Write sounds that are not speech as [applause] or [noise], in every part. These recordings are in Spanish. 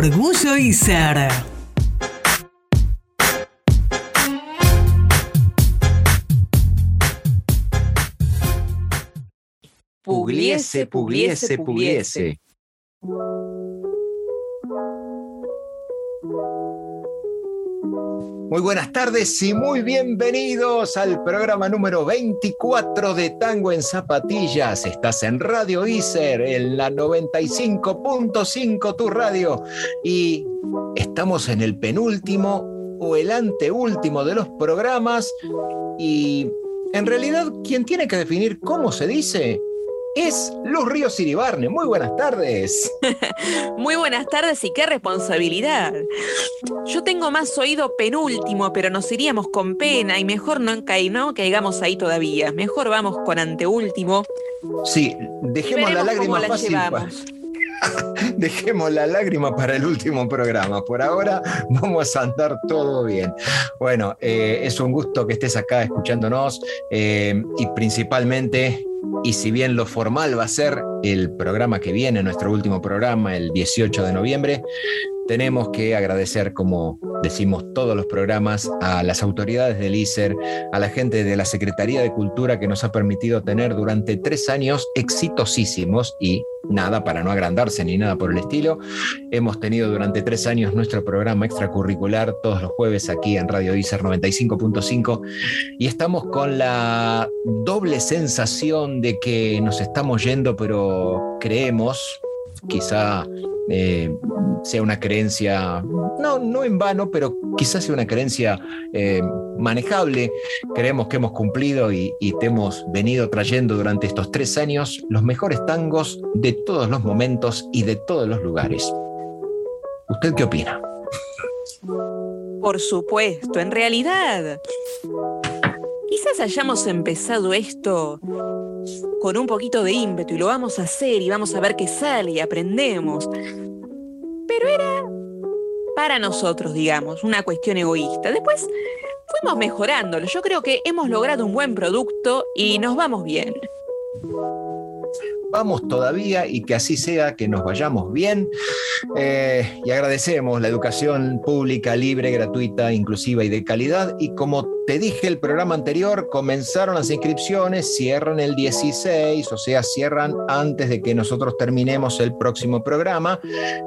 Orgullo y ser. Pugliese, pugliese, pugliese. Muy buenas tardes y muy bienvenidos al programa número 24 de Tango en Zapatillas. Estás en Radio Iser, en la 95.5 tu radio. Y estamos en el penúltimo o el anteúltimo de los programas. Y en realidad, quien tiene que definir cómo se dice es Luz Ríos Iribarne. Muy buenas tardes. [laughs] Muy buenas tardes y qué responsabilidad. Yo tengo más oído penúltimo, pero nos iríamos con pena y mejor no, no caigamos ahí todavía. Mejor vamos con anteúltimo. Sí, dejemos la lágrima la fácil. pa- [laughs] Dejemos la lágrima para el último programa. Por ahora vamos a andar todo bien. Bueno, eh, es un gusto que estés acá escuchándonos eh, y principalmente, y si bien lo formal va a ser el programa que viene, nuestro último programa, el 18 de noviembre, tenemos que agradecer, como decimos todos los programas, a las autoridades del ISER, a la gente de la Secretaría de Cultura que nos ha permitido tener durante tres años exitosísimos y nada para no agrandarse ni nada por el estilo. Hemos tenido durante tres años nuestro programa extracurricular todos los jueves aquí en Radio ISER 95.5 y estamos con la doble sensación de que nos estamos yendo, pero creemos, quizá eh, sea una creencia, no, no en vano, pero quizás sea una creencia eh, manejable. Creemos que hemos cumplido y, y te hemos venido trayendo durante estos tres años los mejores tangos de todos los momentos y de todos los lugares. ¿Usted qué opina? Por supuesto, en realidad. Quizás hayamos empezado esto con un poquito de ímpetu y lo vamos a hacer y vamos a ver qué sale y aprendemos. Pero era para nosotros, digamos, una cuestión egoísta. Después fuimos mejorándolo. Yo creo que hemos logrado un buen producto y nos vamos bien. Vamos todavía y que así sea, que nos vayamos bien. Eh, y agradecemos la educación pública, libre, gratuita, inclusiva y de calidad. Y como te dije el programa anterior, comenzaron las inscripciones, cierran el 16, o sea, cierran antes de que nosotros terminemos el próximo programa.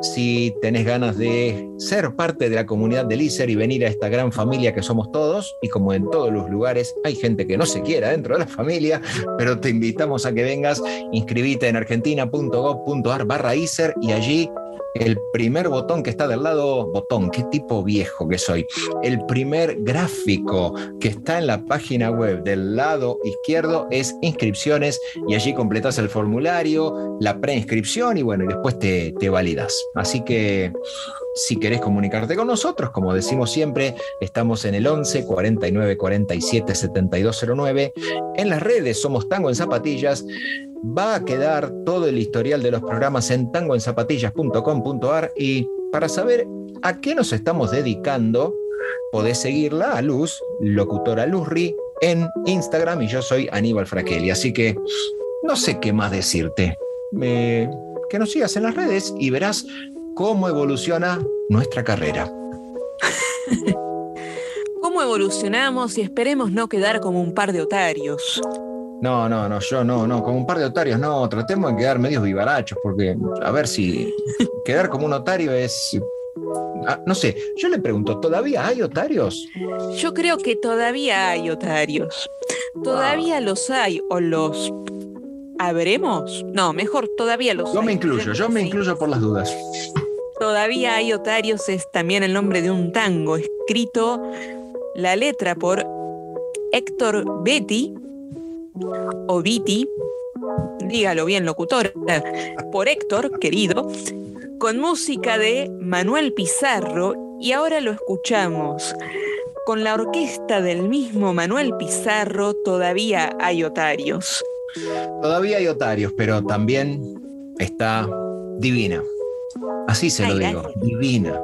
Si tenés ganas de ser parte de la comunidad del ISER y venir a esta gran familia que somos todos, y como en todos los lugares hay gente que no se quiera dentro de la familia, pero te invitamos a que vengas, inscribite en argentina.gov.ar barra ISER y allí el primer botón que está del lado, botón, qué tipo viejo que soy, el primer gráfico que está en la página web del lado izquierdo es inscripciones y allí completas el formulario, la preinscripción y bueno, y después te, te validas. Así que si querés comunicarte con nosotros, como decimos siempre, estamos en el 11 49 47 7209. En las redes somos Tango en Zapatillas. Va a quedar todo el historial de los programas en tangoenzapatillas.com.ar y para saber a qué nos estamos dedicando, podés seguirla a Luz, locutora Luzri, en Instagram y yo soy Aníbal Fraquelli. Así que no sé qué más decirte. Eh, que nos sigas en las redes y verás cómo evoluciona nuestra carrera. [laughs] ¿Cómo evolucionamos y esperemos no quedar como un par de otarios? No, no, no, yo no, no, como un par de otarios, no, tratemos de quedar medios vivarachos, porque a ver si [laughs] quedar como un otario es. ah, no sé, yo le pregunto, ¿todavía hay otarios? Yo creo que todavía hay otarios. Todavía los hay o los habremos. No, mejor todavía los Yo hay. me incluyo, yo me Sí. incluyo por las dudas. Todavía hay otarios es también el nombre de un tango escrito la letra por Héctor Betty o Viti dígalo bien, locutor, por Héctor, querido, con música de Manuel Pizarro y ahora lo escuchamos. Con la orquesta del mismo Manuel Pizarro todavía hay otarios. Todavía hay otarios, pero también está divina. Así se lo digo, divina.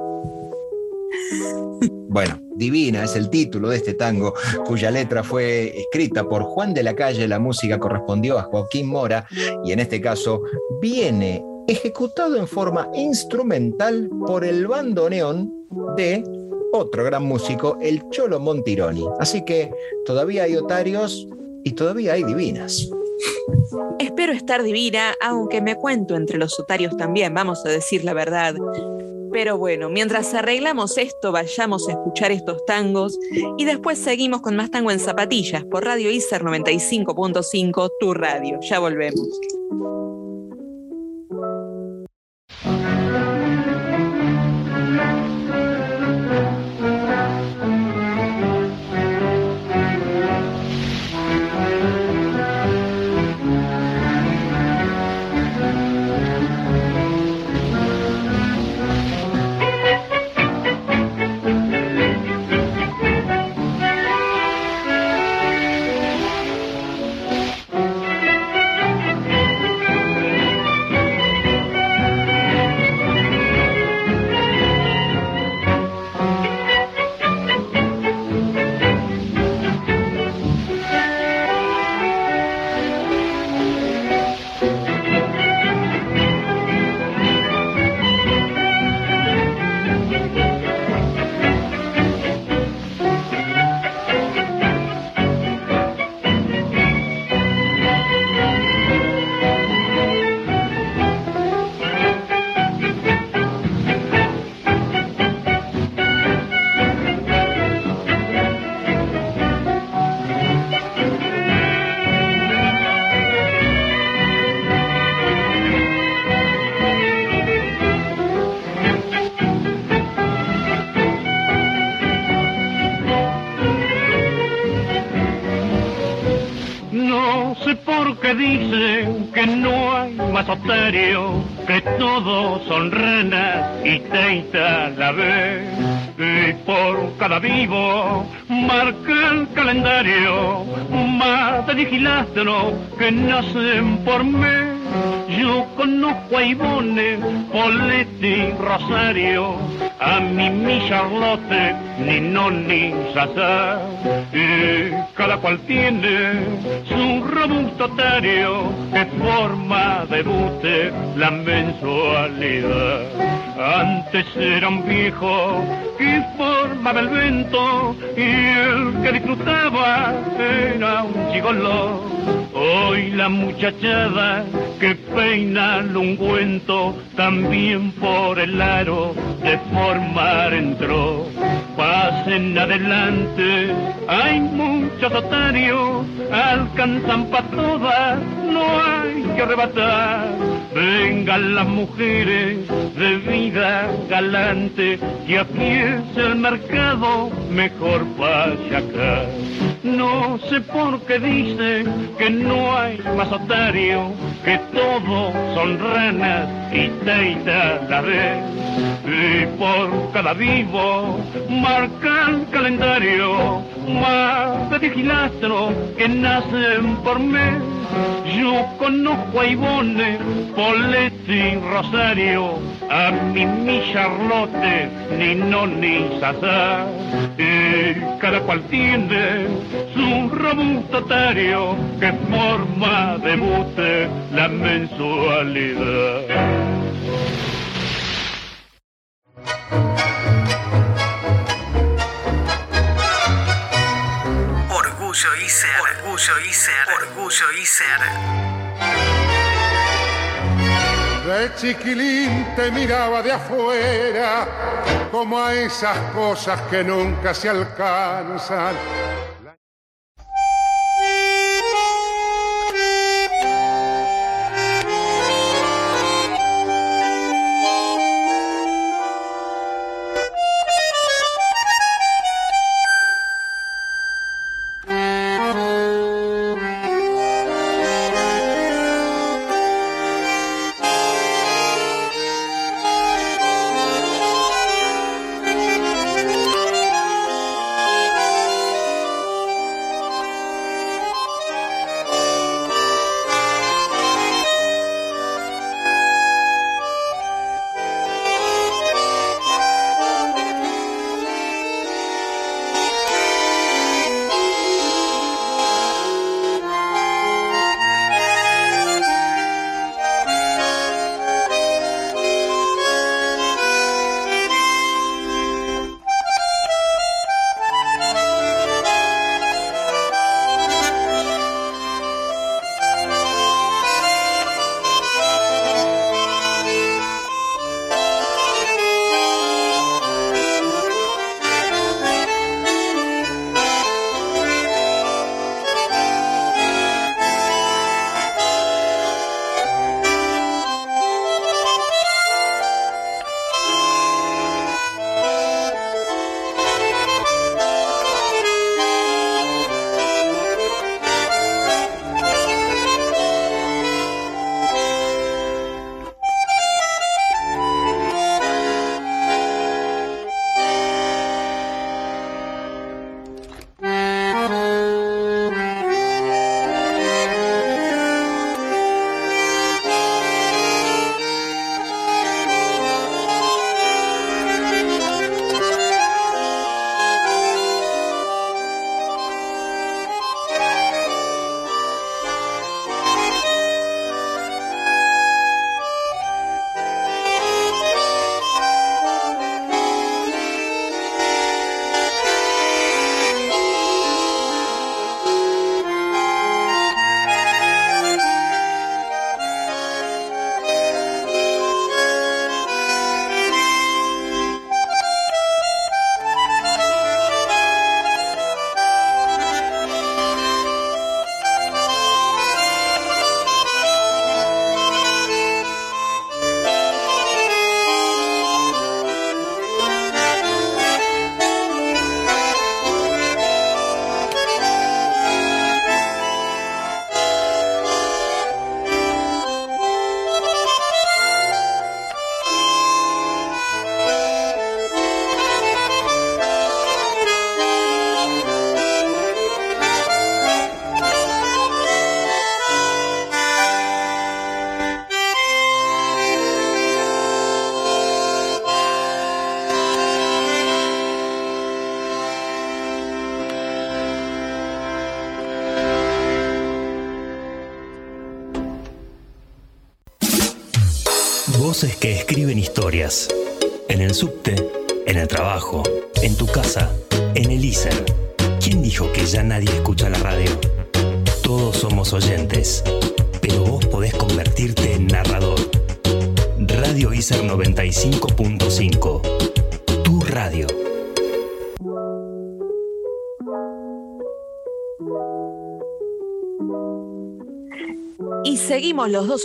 Bueno, Divina es el título de este tango, cuya letra fue escrita por Juan de la Calle, la música correspondió a Joaquín Mora y en este caso viene ejecutado en forma instrumental por el bandoneón de otro gran músico, el Cholo Montironi. Así que todavía hay otarios y todavía hay divinas. Espero estar divina, aunque me cuento entre los otarios también, vamos a decir la verdad. Pero bueno, mientras arreglamos esto, vayamos a escuchar estos tangos y después seguimos con más tango en zapatillas por Radio ICER 95.5, tu radio. Ya volvemos. Que todos son ranas y teita la vez. Y por cada vivo marca el calendario más de que nacen por mes. Yo conozco a Ivone, Poletti, Rosario, a mi mi Charlotte, ni no ni Sasa. Y cada cual tiene su robusto tario que forma de bute la mensualidad. Antes era un viejo que formaba el vento y el que disfrutaba era un gigoló. Hoy la muchachada que peina el ungüento también por el aro de formar entró. Pasen adelante, hay muchos otarios, alcanzan para todas, no hay que arrebatar. Vengan las mujeres de vida galante, que aquí es el mercado mejor vaya acá. No sé por qué dicen que no hay más otario, que todos son ranas y teita la vez. Y por cada vivo marca el calendario más de que nacen por mes. Yo conozco a Ivone, Poletti, Rosario, a mi mi Charlotte, ni no ni. Y cada cual tiene su robusto que forma de bute la mensualidad. Orgullo ICER, orgullo ICER, orgullo ICER. De chiquilín te miraba de afuera, como a esas cosas que nunca se alcanzan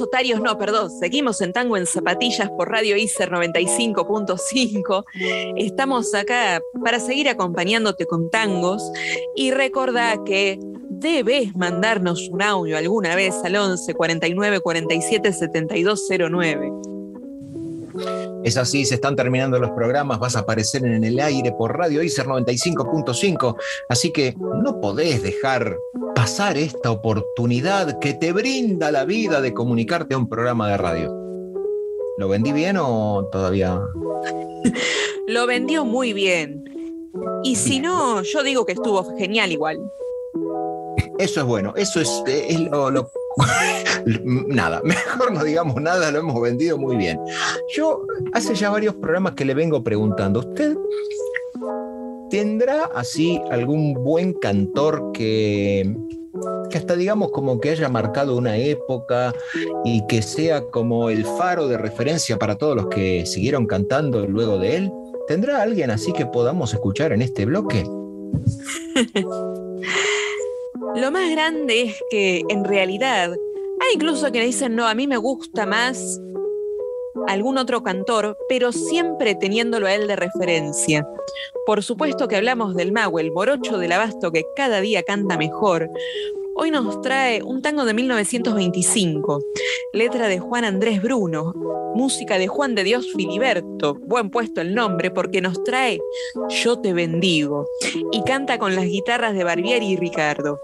otarios, no, perdón, seguimos en Tango en Zapatillas por Radio ICER 95.5. Estamos acá para seguir acompañándote con tangos y recordá que debes mandarnos un audio alguna vez al 11 49 47 72 09. Es así, se están terminando los programas, vas a aparecer en el aire por Radio ICER 95.5, así que no podés dejar pasar esta oportunidad que te brinda la vida de comunicarte a un programa de radio. ¿Lo vendí bien o todavía? [laughs] Lo vendió muy bien. Y si no, yo digo que estuvo genial igual. Eso es bueno, eso es, es lo, lo nada, [laughs] mejor no digamos nada, lo hemos vendido muy bien. Yo hace ya varios programas que le vengo preguntando, ¿usted tendrá así algún buen cantor que, que hasta digamos como que haya marcado una época y que sea como el faro de referencia para todos los que siguieron cantando luego de él? ¿Tendrá alguien así que podamos escuchar en este bloque? [laughs] Lo más grande es que en realidad hay incluso que dicen, no, a mí me gusta más algún otro cantor, pero siempre teniéndolo a él de referencia. Por supuesto que hablamos del mago, el morocho del abasto que cada día canta mejor. Hoy nos trae un tango de 1925, letra de Juan Andrés Bruno, música de Juan de Dios Filiberto, buen puesto el nombre porque nos trae Yo te bendigo y canta con las guitarras de Barbieri y Ricardo.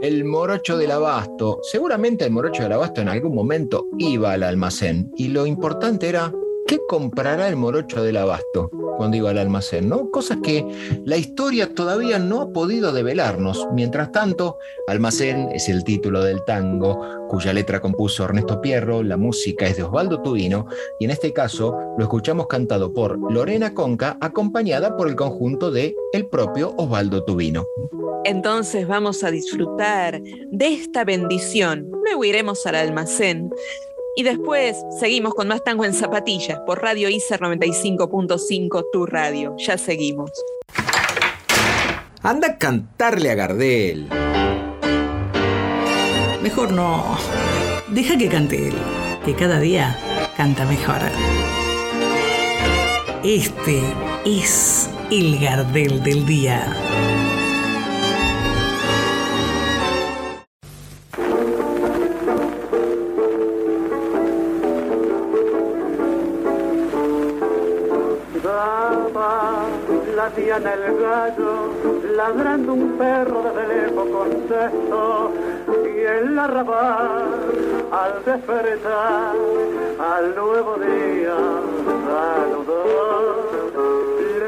El morocho del abasto. Seguramente el morocho del abasto en algún momento iba al almacén y lo importante era qué comprará el morocho del abasto cuando iba al almacén, ¿no? Cosas que la historia todavía no ha podido develarnos. Mientras tanto, Almacén es el título del tango, cuya letra compuso Ernesto Pierro, la música es de Osvaldo Tubino, y en este caso lo escuchamos cantado por Lorena Conca, acompañada por el conjunto de el propio Osvaldo Tubino. Entonces vamos a disfrutar de esta bendición. Luego iremos al almacén y después seguimos con más tango en zapatillas por Radio ICER 95.5, tu radio. Ya seguimos. Anda a cantarle a Gardel. Mejor no. Deja que cante él, que cada día canta mejor. Este es el Gardel del día. Diana el gallo, ladrando un perro de lejos con cesto, y el arrabal al despertar, al nuevo día saludó.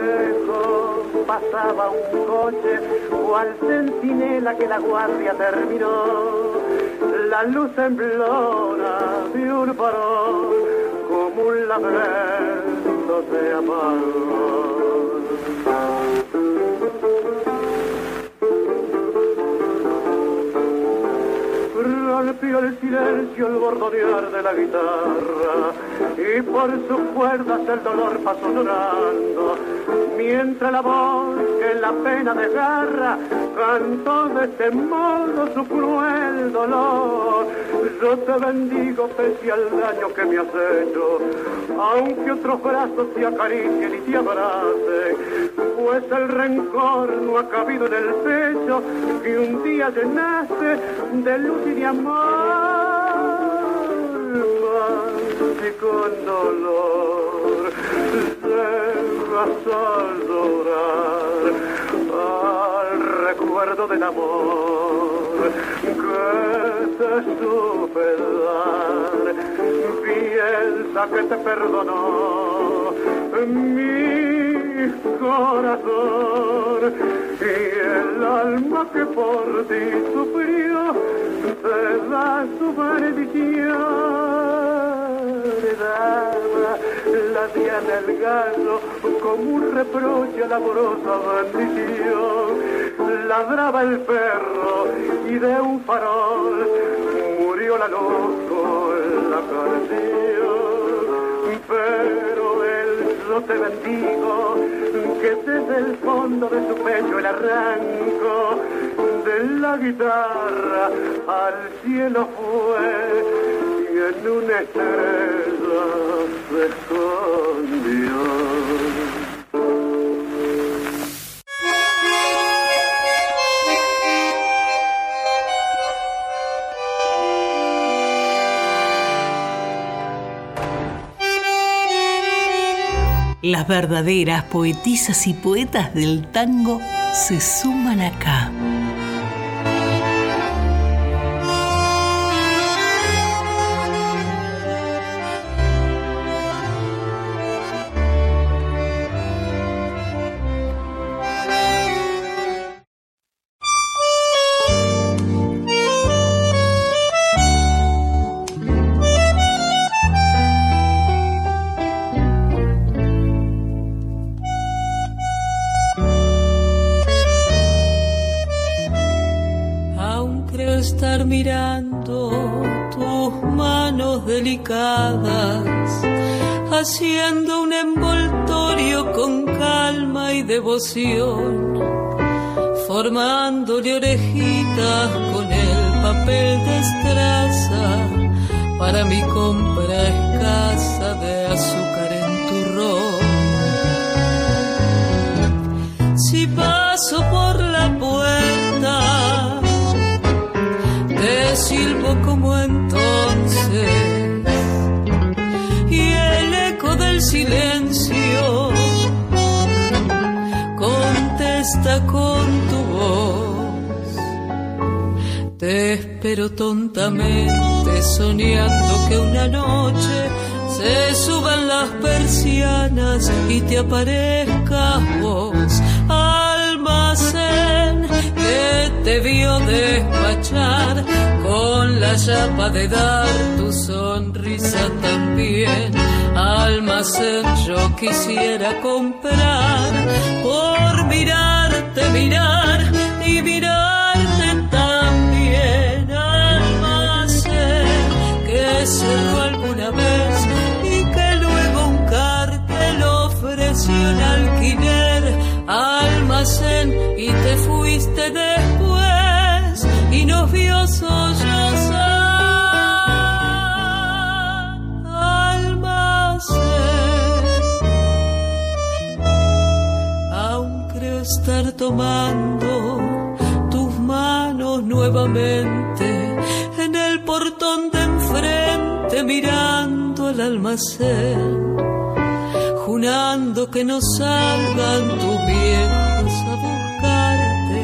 Lejos pasaba un coche, cual centinela que la guardia terminó, la luz temblora de un como un lamento se apagó. Rompió el silencio el bordonear de la guitarra y por sus cuerdas el dolor pasó llorando mientras la voz que la pena desgarra cantó de este modo su cruel dolor. Yo te bendigo pese al daño que me has hecho, aunque otros brazos te acaricien y te abracen, pues el rencor no ha cabido en el pecho que un día llenaste de luz y de amor. Y con dolor al al recuerdo del amor que te supe dar. Piensa que te perdonó mi corazón y el alma que por ti sufrió te da su bendición. La diana el gallo, como un reproche a la amorosa bendición. Ladraba el perro y de un farol murió la loco la canción. Pero él yo te bendigo, que desde el fondo de su pecho el arranco de la guitarra al cielo fue y. Las verdaderas poetisas y poetas del tango se suman acá. Devoción, formándole orejitas con el papel de estraza para mi compra escasa de azúcar en turrón. Si paso por la puerta, te silbo como entonces, y el eco del silencio contesta con tu voz. Te espero tontamente soñando que una noche se suban las persianas y te aparezcas vos. Almacén que te vio despachar con la chapa de dar tu sonrisa también. Almacén yo quisiera comprar por mirar y mirarte también. Almacén que cerró alguna vez y que luego un cartel ofreció en alquiler. Almacén y te fuiste después tomando tus manos nuevamente en el portón de enfrente mirando al almacén, jurando que no salgan tus viejos a buscarte,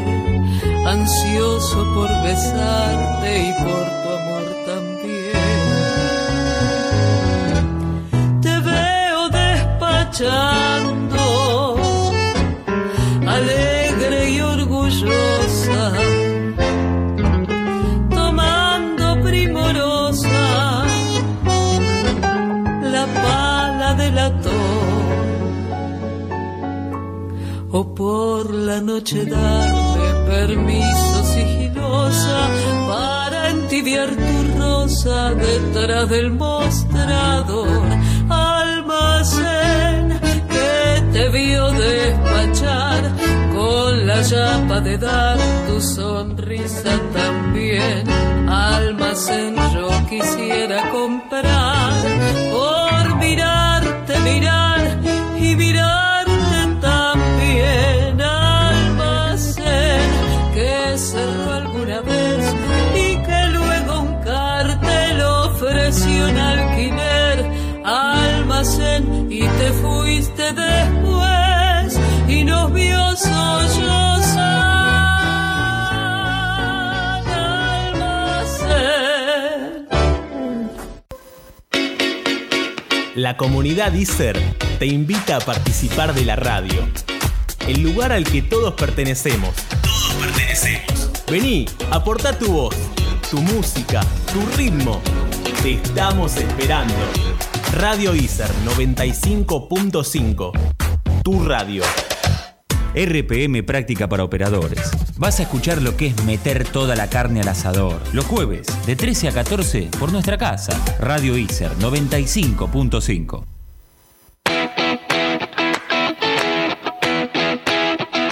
ansioso por besarte y por tu amor también. Te veo despachando, por la noche darme permiso sigilosa para entibiar tu rosa detrás del mostrador almacén que te vio despachar con la llama de dar tu sonrisa también. Almacén yo quisiera comprar por mirarte, mirar después y nos vio sollozar. Almacén. La comunidad ISER te invita a participar de la radio, el lugar al que todos pertenecemos. Todos pertenecemos. Vení, aporta tu voz, tu música, tu ritmo. Te estamos esperando. Radio ISER 95.5. Tu radio. RPM Práctica para Operadores. Vas a escuchar lo que es meter toda la carne al asador. Los jueves, de 13 a 14, por nuestra casa. Radio ISER 95.5.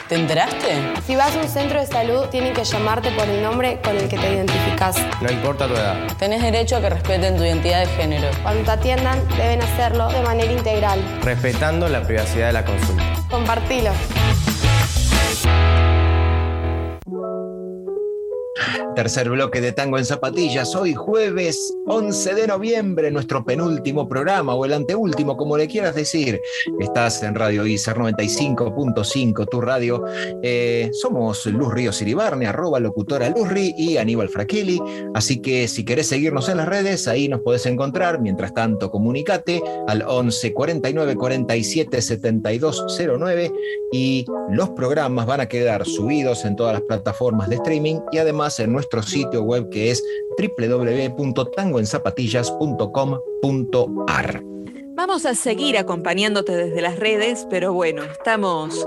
¿Te enteraste? Si vas a un centro de salud, tienen que llamarte por el nombre con el que te identificas. No importa tu edad. Tenés derecho a que respeten tu identidad de género. Cuando te atiendan, deben hacerlo de manera integral. Respetando la privacidad de la consulta. Compartilo. Tercer bloque de Tango en Zapatillas, hoy jueves 11 de noviembre, nuestro penúltimo programa o el anteúltimo, como le quieras decir. Estás en Radio ISER 95.5, tu radio. Eh, somos Luz Ríos Iribarne, arroba locutora Luzri y Aníbal Fraquili. Así que si querés seguirnos en las redes, ahí nos podés encontrar. Mientras tanto, comunicate al 11 49 47 72 09 y los programas van a quedar subidos en todas las plataformas de streaming y además en nuestro sitio web que es www.tangoenzapatillas.com.ar. Vamos a seguir acompañándote desde las redes, pero bueno, estamos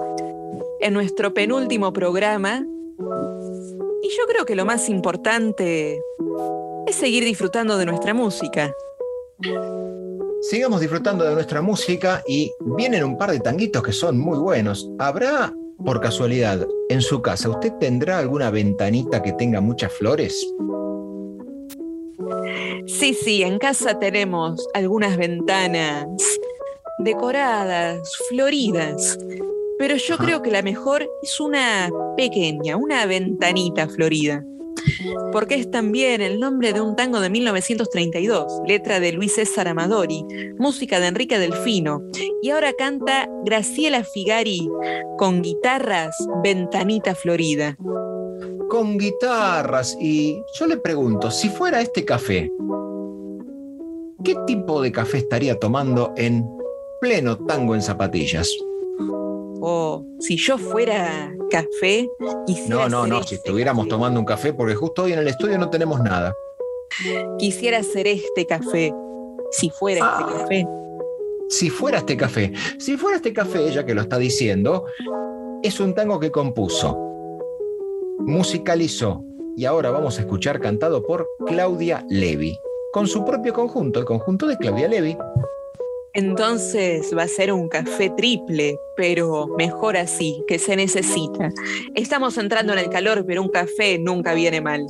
en nuestro penúltimo programa y yo creo que lo más importante es seguir disfrutando de nuestra música. Sigamos disfrutando de nuestra música y vienen un par de tanguitos que son muy buenos. ¿Habrá por casualidad, en su casa, ¿usted tendrá alguna ventanita que tenga muchas flores? Sí, sí, en casa tenemos algunas ventanas decoradas, floridas, pero yo creo que la mejor es una pequeña, una ventanita florida porque es también el nombre de un tango de 1932, letra de Luis César Amadori, música de Enrique Delfino, y ahora canta Graciela Figari con guitarras Ventanita Florida. Con guitarras, y yo le pregunto, si fuera este café, ¿qué tipo de café estaría tomando en pleno tango en zapatillas? o si yo fuera café quisiera No, no, no, si este estuviéramos tomando un café, porque justo hoy en el estudio no tenemos nada. Quisiera hacer este café, si fuera este ah. café. Si fuera este café. Si fuera este café, ella que lo está diciendo, es un tango que compuso, musicalizó y ahora vamos a escuchar cantado por Claudia Levi, con su propio conjunto, el conjunto de Claudia Levi. Entonces va a ser un café triple, pero mejor así, que se necesita. Estamos entrando en el calor, pero un café nunca viene mal.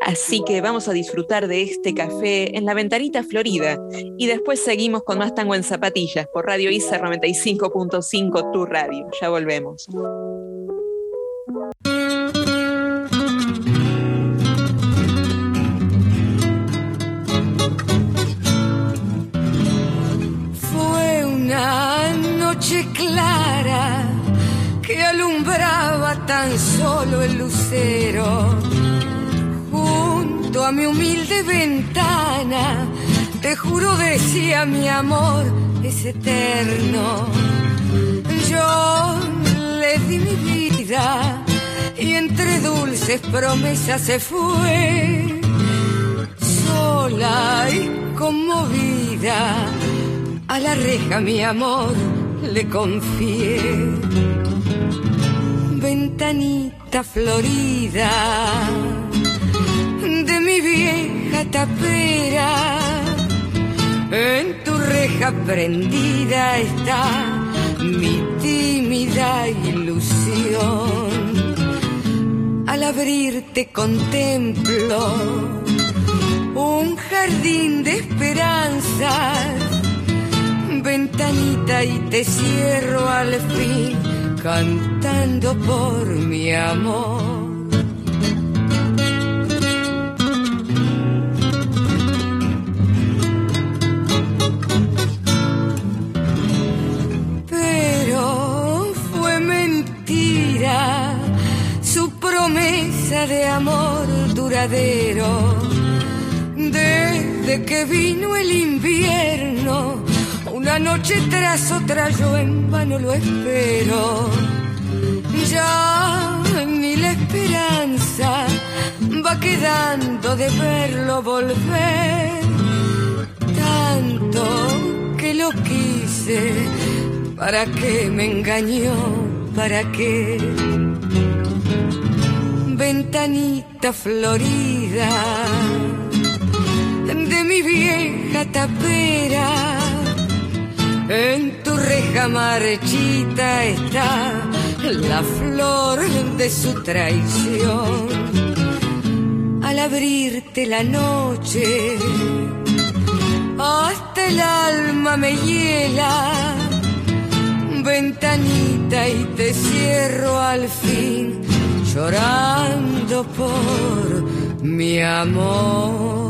Así que vamos a disfrutar de este café en la ventanita florida y después seguimos con más tango en zapatillas por Radio ISA 95.5 Tu Radio. Ya volvemos. Clara que alumbraba tan solo el lucero. Junto a mi humilde ventana, te juro decía mi amor es eterno. Yo le di mi vida y entre dulces promesas se fue. Sola y conmovida, a la reja mi amor le confié. Ventanita florida de mi vieja tapera, en tu reja prendida está mi tímida ilusión. Al abrirte contemplo un jardín de esperanzas ventanita y te cierro al fin cantando por mi amor. Pero fue mentira su promesa de amor duradero. Desde que vino el invierno, una noche tras otra yo en vano lo espero. Y ya ni la esperanza va quedando de verlo volver. Tanto que lo quise, ¿para qué me engañó? ¿Para qué? Ventanita florida de mi vieja tapera en tu reja marchita está la flor de su traición. Al abrirte la noche, hasta el alma me hiela. Ventanita y te cierro al fin, llorando por mi amor.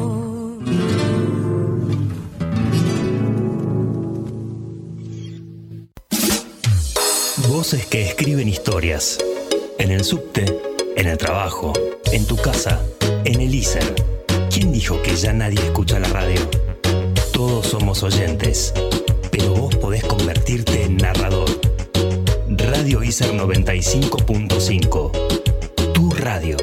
voces que escriben historias. En el subte, en el trabajo, en tu casa, en el ISER. ¿Quién dijo que ya nadie escucha la radio? Todos somos oyentes, pero vos podés convertirte en narrador. Radio ISER 95.5. Tu radio.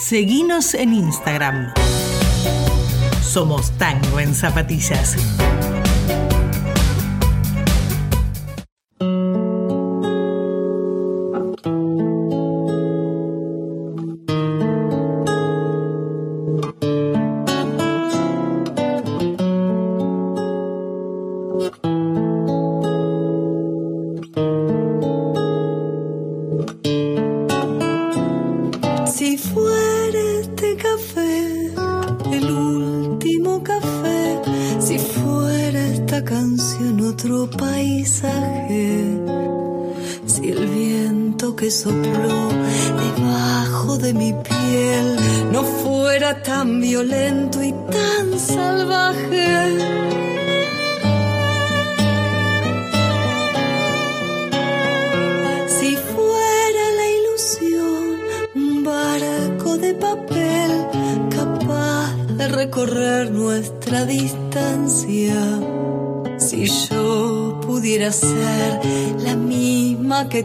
Seguinos en Instagram. Somos Tango en Zapatillas.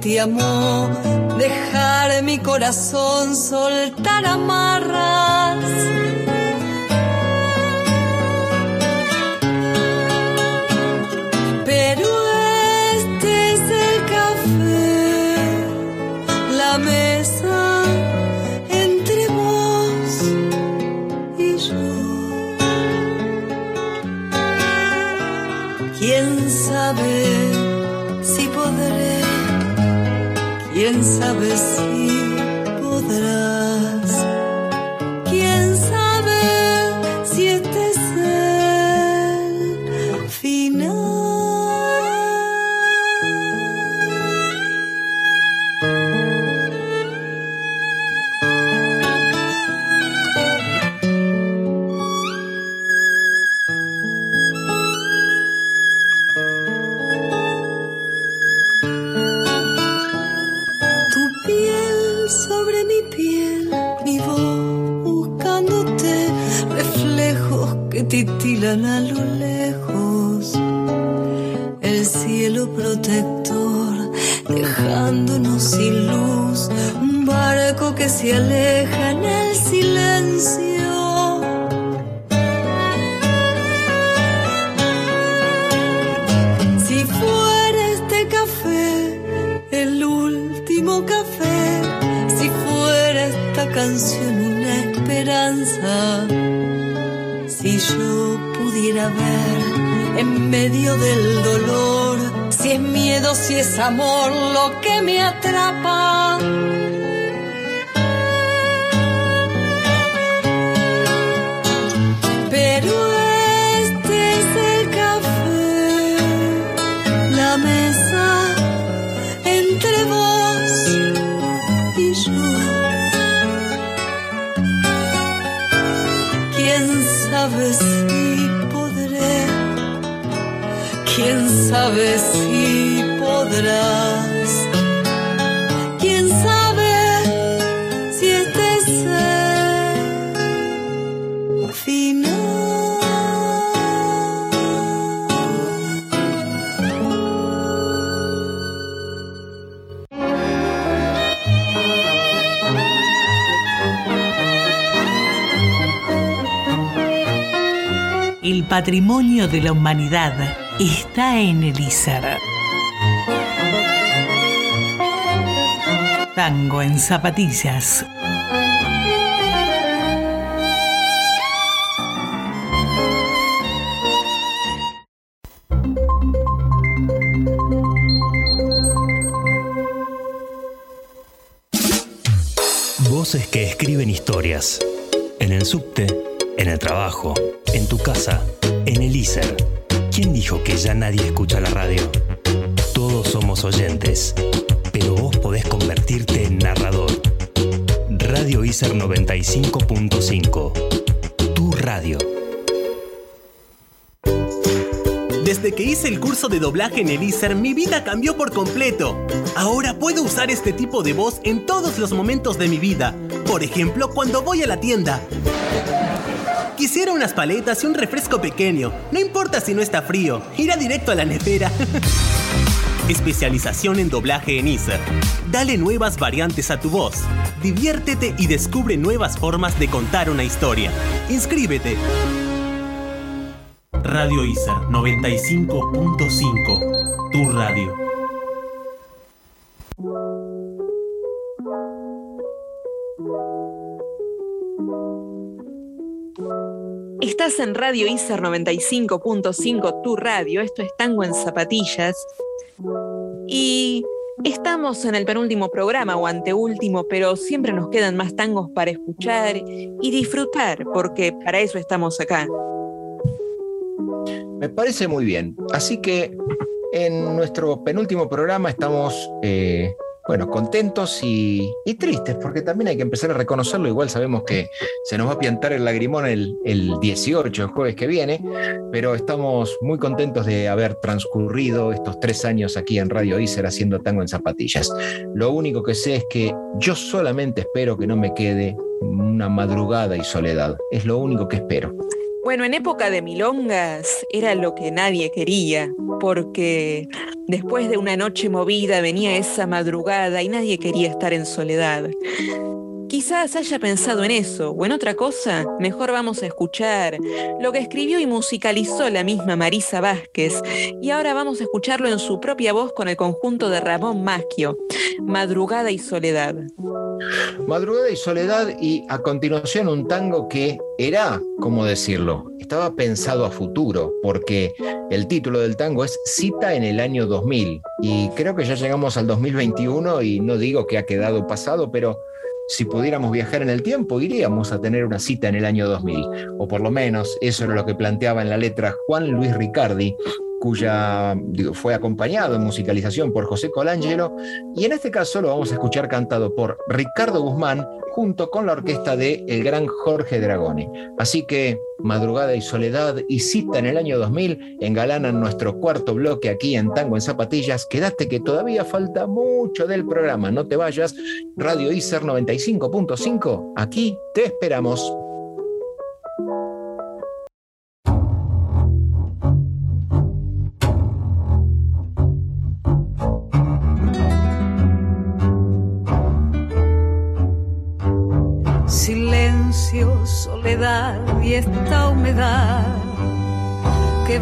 te amó, dejar mi corazón. quién sabe si patrimonio de la humanidad está en el ISER. Tango en zapatillas. Voces que escriben historias. En el subte, en el trabajo, en tu casa, en el. ¿Quién dijo que ya nadie escucha la radio? Todos somos oyentes, pero vos podés convertirte en narrador. Radio ISER 95.5. Tu radio. Desde que hice el curso de doblaje en el mi vida cambió por completo. Ahora puedo usar este tipo de voz en todos los momentos de mi vida. Por ejemplo, cuando voy a la tienda. Quisiera unas paletas y un refresco pequeño. No importa si no está frío, irá directo a la nevera. [laughs] Especialización en doblaje en ISER. Dale nuevas variantes a tu voz. Diviértete y descubre nuevas formas de contar una historia. Inscríbete. Radio ISER 95.5. Tu radio. En Radio ISER 95.5, tu radio. Esto es Tango en Zapatillas. Y estamos en el penúltimo programa o anteúltimo, pero siempre nos quedan más tangos para escuchar y disfrutar, porque para eso estamos acá. Me parece muy bien. Así que en nuestro penúltimo programa estamos, eh, bueno, contentos y, tristes, porque también hay que empezar a reconocerlo. Igual sabemos que se nos va a piantar el lagrimón el, el 18, el jueves que viene, pero estamos muy contentos de haber transcurrido estos tres años aquí en Radio Iser haciendo tango en zapatillas. Lo único que sé es que yo solamente espero que no me quede una madrugada y soledad. Es lo único que espero. Bueno, en época de milongas era lo que nadie quería, porque después de una noche movida venía esa madrugada y nadie quería estar en soledad. Quizás haya pensado en eso o en otra cosa, mejor vamos a escuchar lo que escribió y musicalizó la misma Marisa Vázquez y ahora vamos a escucharlo en su propia voz con el conjunto de Ramón Maschio, Madrugada y Soledad. Madrugada y soledad y a continuación un tango que era, ¿cómo decirlo? Estaba pensado a futuro porque el título del tango es Cita en el año 2000 y creo que ya llegamos al 2021 y no digo que ha quedado pasado, pero si pudiéramos viajar en el tiempo iríamos a tener una cita en el año 2000 o por lo menos eso era lo que planteaba en la letra Juan Luis Ricardi cuya digo, fue acompañado en musicalización por José Colangelo, y en este caso lo vamos a escuchar cantado por Ricardo Guzmán junto con la orquesta de el gran Jorge Dragoni. Así que Madrugada y Soledad y Cita en el año 2000 engalanan nuestro cuarto bloque aquí en Tango en Zapatillas. Quédate que todavía falta mucho del programa, no te vayas. Radio ICER 95.5, aquí te esperamos.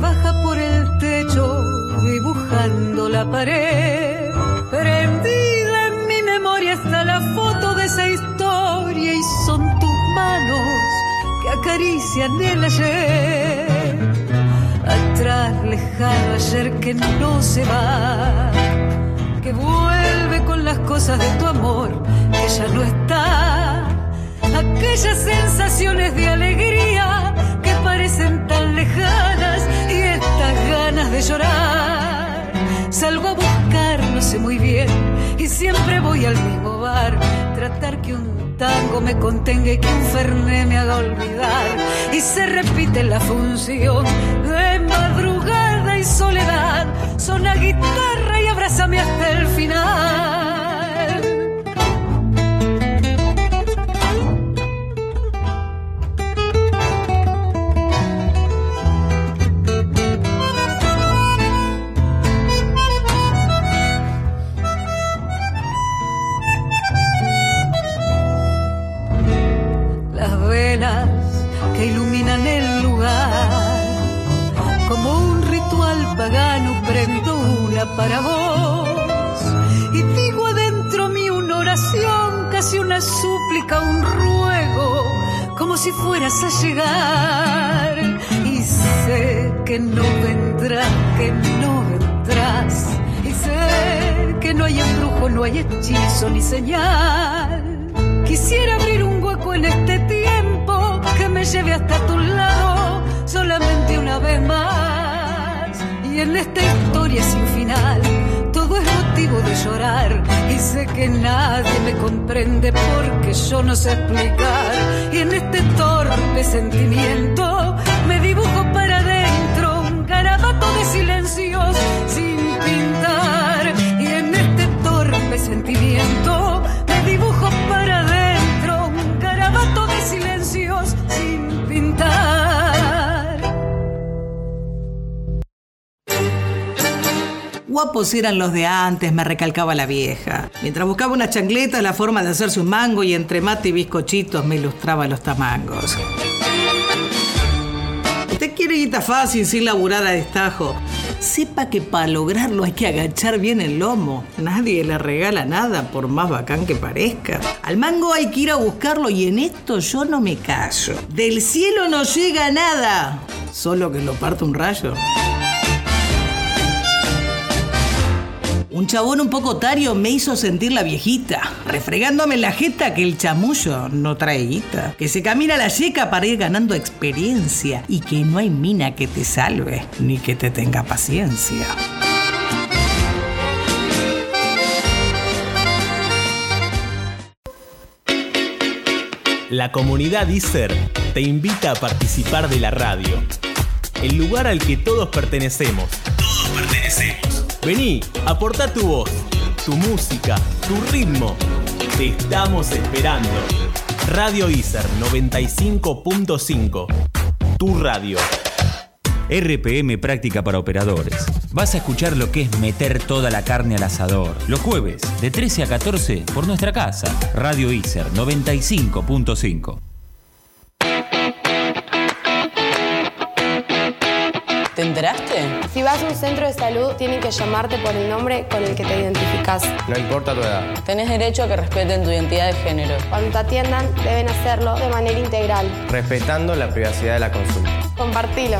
Baja por el techo dibujando la pared. Prendida en mi memoria está la foto de esa historia y son tus manos que acarician el ayer. Atrás lejano ayer que no se va, que vuelve con las cosas de tu amor que ya no está aquellas sensaciones de alegría que parecen tan lejanas de llorar. Salgo a buscar, no sé muy bien, y siempre voy al mismo bar, tratar que un tango me contenga y que un ferné me haga olvidar. Y se repite la función de madrugada y soledad, son a guitarra y abrázame hasta el final. Si fueras a llegar. Y sé que no vendrás, que no vendrás. Y sé que no hay embrujo, no hay hechizo ni señal. Quisiera abrir un hueco en este tiempo que me lleve hasta tu lado solamente una vez más. Y en esta historia sin final, motivo de llorar. Y sé que nadie me comprende porque yo no sé explicar. Y en este torpe sentimiento Guapos eran los de antes, me recalcaba la vieja. Mientras buscaba una chancleta, la forma de hacerse un mango y entre mate y bizcochitos me ilustraba los tamangos. Usted quiere guita fácil sin laburar a destajo. Sepa que para lograrlo hay que agachar bien el lomo. Nadie le regala nada, por más bacán que parezca. Al mango hay que ir a buscarlo y en esto yo no me callo. Del cielo no llega nada, solo que lo parte un rayo. Un chabón un poco tario me hizo sentir la viejita, refregándome en la jeta que el chamullo no trae guita, que se camina la yeca para ir ganando experiencia y que no hay mina que te salve ni que te tenga paciencia. La comunidad ISER te invita a participar de la radio, el lugar al que todos pertenecemos. Todos pertenecemos. Vení, aporta tu voz, tu música, tu ritmo. Te estamos esperando. Radio ISER 95.5. Tu radio. RPM Práctica para Operadores. Vas a escuchar lo que es meter toda la carne al asador. Los jueves, de 13 a 14, por nuestra casa. Radio ISER 95.5. ¿Te enteraste? Si vas a un centro de salud, tienen que llamarte por el nombre con el que te identificas. No importa tu edad. Tenés derecho a que respeten tu identidad de género. Cuando te atiendan, deben hacerlo de manera integral. Respetando la privacidad de la consulta. Compartilo.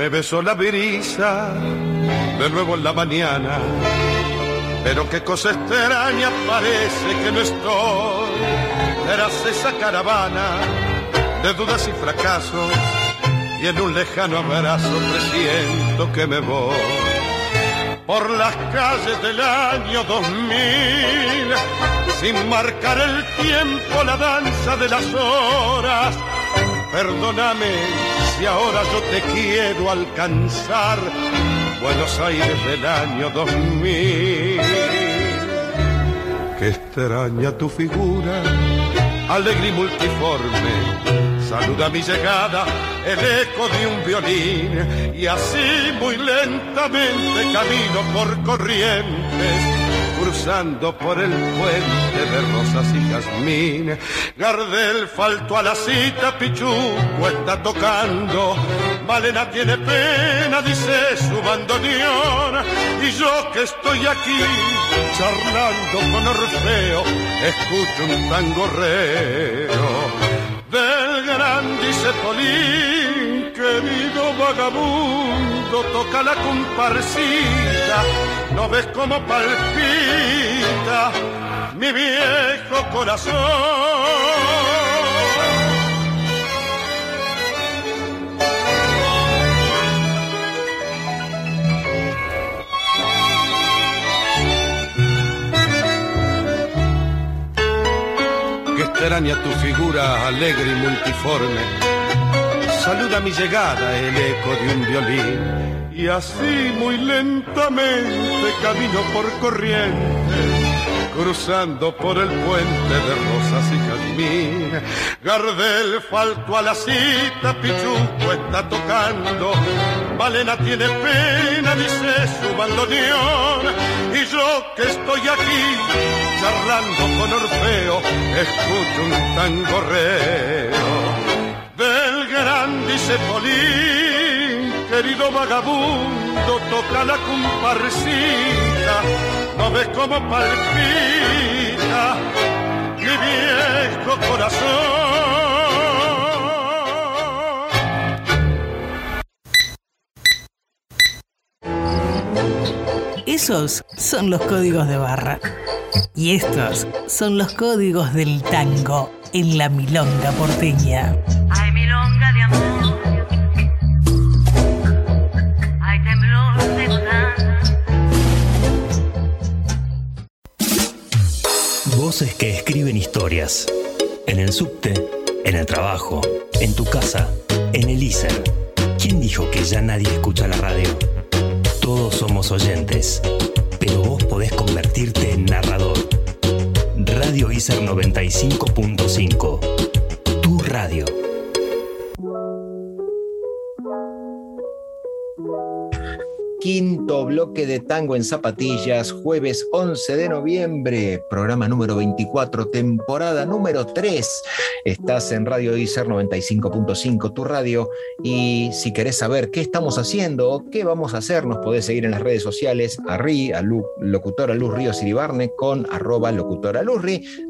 Me besó la brisa, de nuevo en la mañana. Pero qué cosa extraña parece que no estoy. Eras esa caravana de dudas y fracasos. Y en un lejano abrazo presiento que me voy. Por las calles del año 2000, sin marcar el tiempo, la danza de las horas. Perdóname si ahora yo te quiero alcanzar, Buenos Aires del año 2000. Qué extraña tu figura, alegre y multiforme. Saluda mi llegada el eco de un violín y así muy lentamente camino por corrientes cruzando por el puente de rosas y jazmín. Gardel faltó a la cita, Pichuco está tocando. Malena tiene pena, dice su bandoneón. Y yo que estoy aquí charlando con Orfeo, escucho un tangorreo del gran dice Polín, querido vagabundo, toca la comparsita, no ves cómo palpita mi viejo corazón. extraña tu figura alegre y multiforme. Saluda mi llegada el eco de un violín. Y así muy lentamente camino por corrientes, cruzando por el puente de rosas y jazmín. Gardel faltó a la cita, Pichuco está tocando. Malena tiene pena, dice su bandoneón. Y yo que estoy aquí charlando con Orfeo, escucho un tangorreo del gran dice Polín, querido vagabundo, toca la comparsita, no ves cómo palpita mi viejo corazón. Esos son los códigos de barra. Y estos son los códigos del tango en la milonga porteña. Ay, milonga de amor. Ay, temblor de. Voces que escriben historias. En el subte, en el trabajo, en tu casa, en el ISER. ¿Quién dijo que ya nadie escucha la radio? Todos somos oyentes, pero vos podés convertirte en narrador. Radio ISER 95.5. Tu radio. Quinto bloque de Tango en Zapatillas, jueves 11 de noviembre, programa número 24, temporada número 3. Estás en Radio ICER 95.5, tu radio. Y si querés saber qué estamos haciendo o qué vamos a hacer, nos podés seguir en las redes sociales a a locutora Luz Ríos Iribarne, con arroba locutora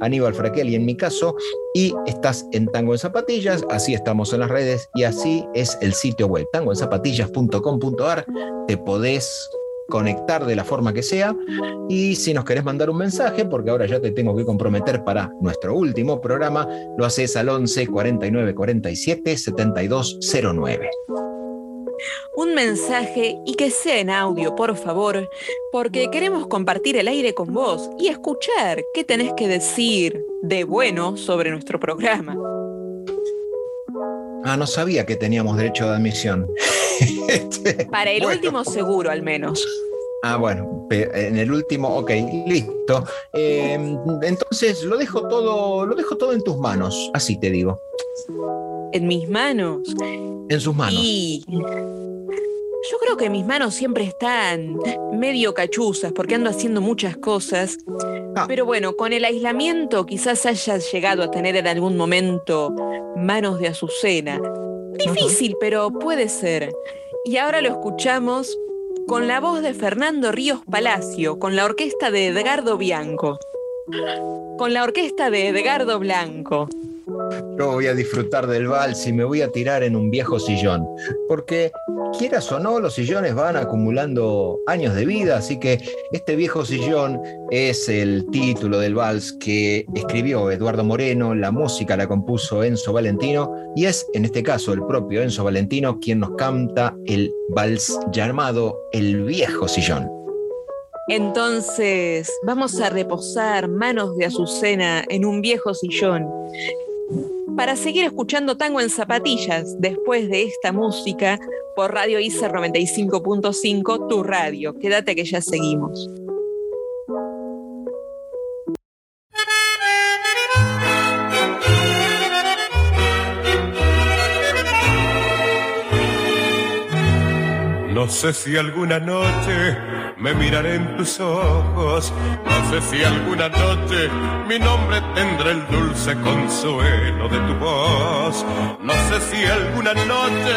Aníbal Fraquel en mi caso. Y estás en Tango en Zapatillas, así estamos en las redes y así es el sitio web, tangoenzapatillas.com.ar. Te podés conectar de la forma que sea y si nos querés mandar un mensaje, porque ahora ya te tengo que comprometer para nuestro último programa, lo haces al 11 49 47 72 09. Un mensaje y que sea en audio, por favor, porque queremos compartir el aire con vos y escuchar qué tenés que decir de bueno sobre nuestro programa. Ah, no sabía que teníamos derecho de admisión. [laughs] Este, Para el bueno. último seguro, al menos. Ah, bueno, en el último, ok, listo. Eh, entonces lo dejo todo, lo dejo todo en tus manos, así te digo. En mis manos. En sus manos. Y yo creo que mis manos siempre están medio cachuzas porque ando haciendo muchas cosas. Ah. Pero bueno, con el aislamiento quizás hayas llegado a tener en algún momento manos de azucena. Difícil, pero puede ser. Y ahora lo escuchamos con la voz de Fernando Ríos Palacio, con la orquesta de Edgardo Bianco. Con la orquesta de Edgardo Blanco. Yo voy a disfrutar del vals y me voy a tirar en un viejo sillón, porque quieras o no, los sillones van acumulando años de vida, así que este viejo sillón es el título del vals que escribió Eduardo Moreno, la música la compuso Enzo Valentino y es en este caso el propio Enzo Valentino quien nos canta el vals llamado El viejo sillón. Entonces, vamos a reposar manos de azucena en un viejo sillón para seguir escuchando tango en zapatillas después de esta música por Radio ICER 95.5, tu radio. Quédate que ya seguimos. Sé si alguna noche me miraré en tus ojos, no sé si alguna noche mi nombre tendrá el dulce consuelo de tu voz, no sé si alguna noche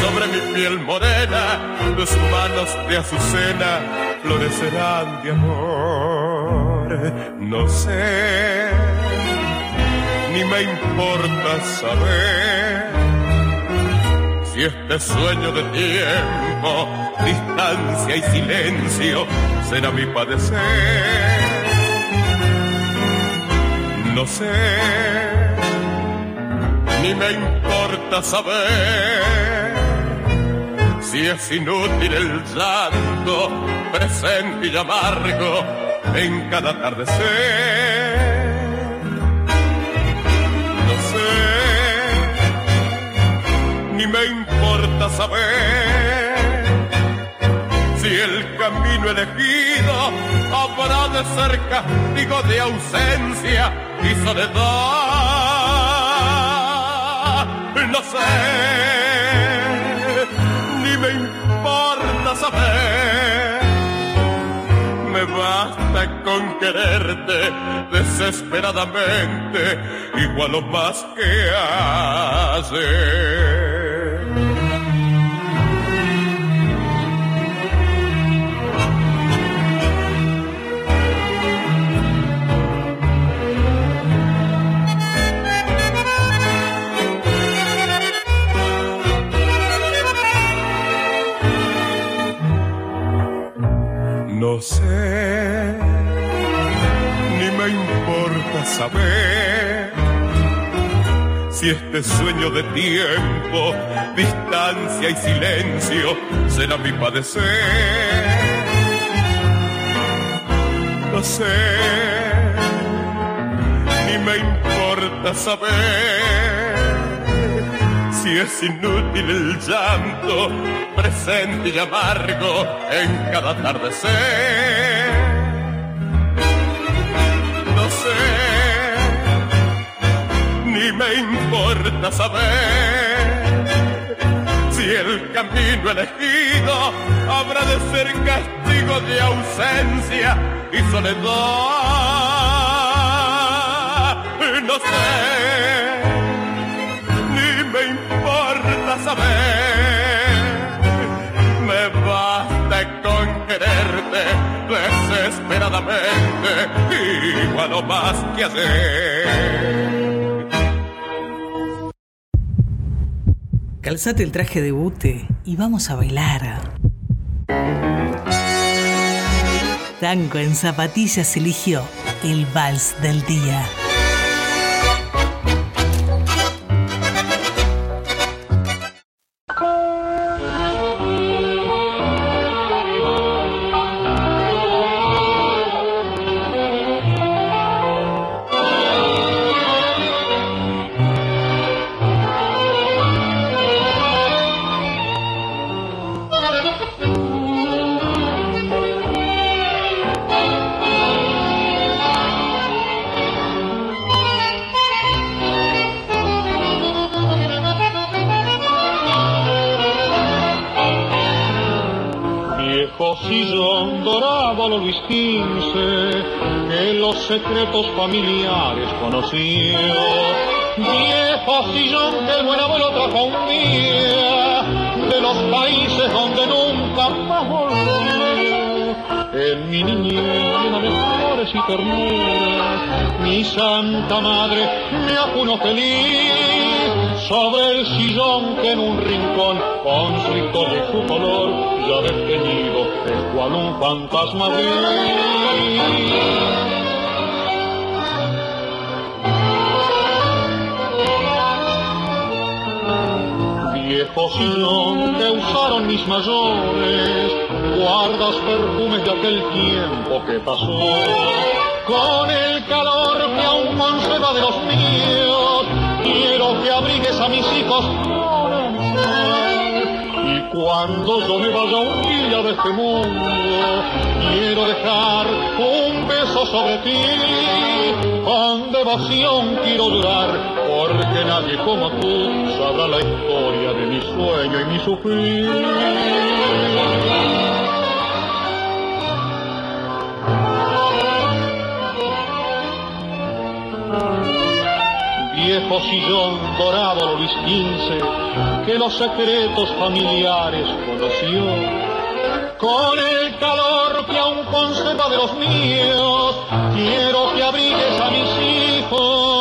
sobre mi piel morena tus manos de azucena florecerán de amor, no sé, ni me importa saber si este sueño de tiempo, distancia y silencio será mi padecer. No sé, ni me importa saber si es inútil el llanto presente y amargo en cada atardecer. Me importa saber si el camino elegido habrá de ser castigo de ausencia y soledad. No sé, ni me importa saber. Me basta con quererte desesperadamente, igual o más que hacer. No sé, ni me importa saber si este sueño de tiempo, distancia y silencio será mi padecer. No sé, ni me importa saber si es inútil el llanto presente y amargo en cada atardecer. No sé, ni me importa saber si el camino elegido habrá de ser castigo de ausencia y soledad. No sé importa saber. Me basta con quererte desesperadamente, igual no más que hacer. Calzate el traje de bute y vamos a bailar. Tango en zapatillas eligió el vals del día. Sillón dorado a lo Luis XV, que los secretos familiares conoció. Viejo sillón que el buen abuelo trajo un día, de los países donde nunca más volvió. En mi niñez llena de flores y ternuras, mi santa madre me acunó feliz sobre el sillón que en un rincón, con su historia y su color, ya desteñido, es cual un fantasma gris. Viejo sillón que usaron mis mayores, guardas perfumes de aquel tiempo que pasó, con el calor que aún conserva de los abrigues a mis hijos Y cuando yo me vaya un día de este mundo, quiero dejar un beso sobre ti. Con devoción quiero durar, porque nadie como tú sabrá la historia de mi sueño y mi sufrir. Viejo sillón dorado Luis XV, que los secretos familiares conoció. Con el calor que aún conserva de los míos, quiero que abrigues a mis hijos.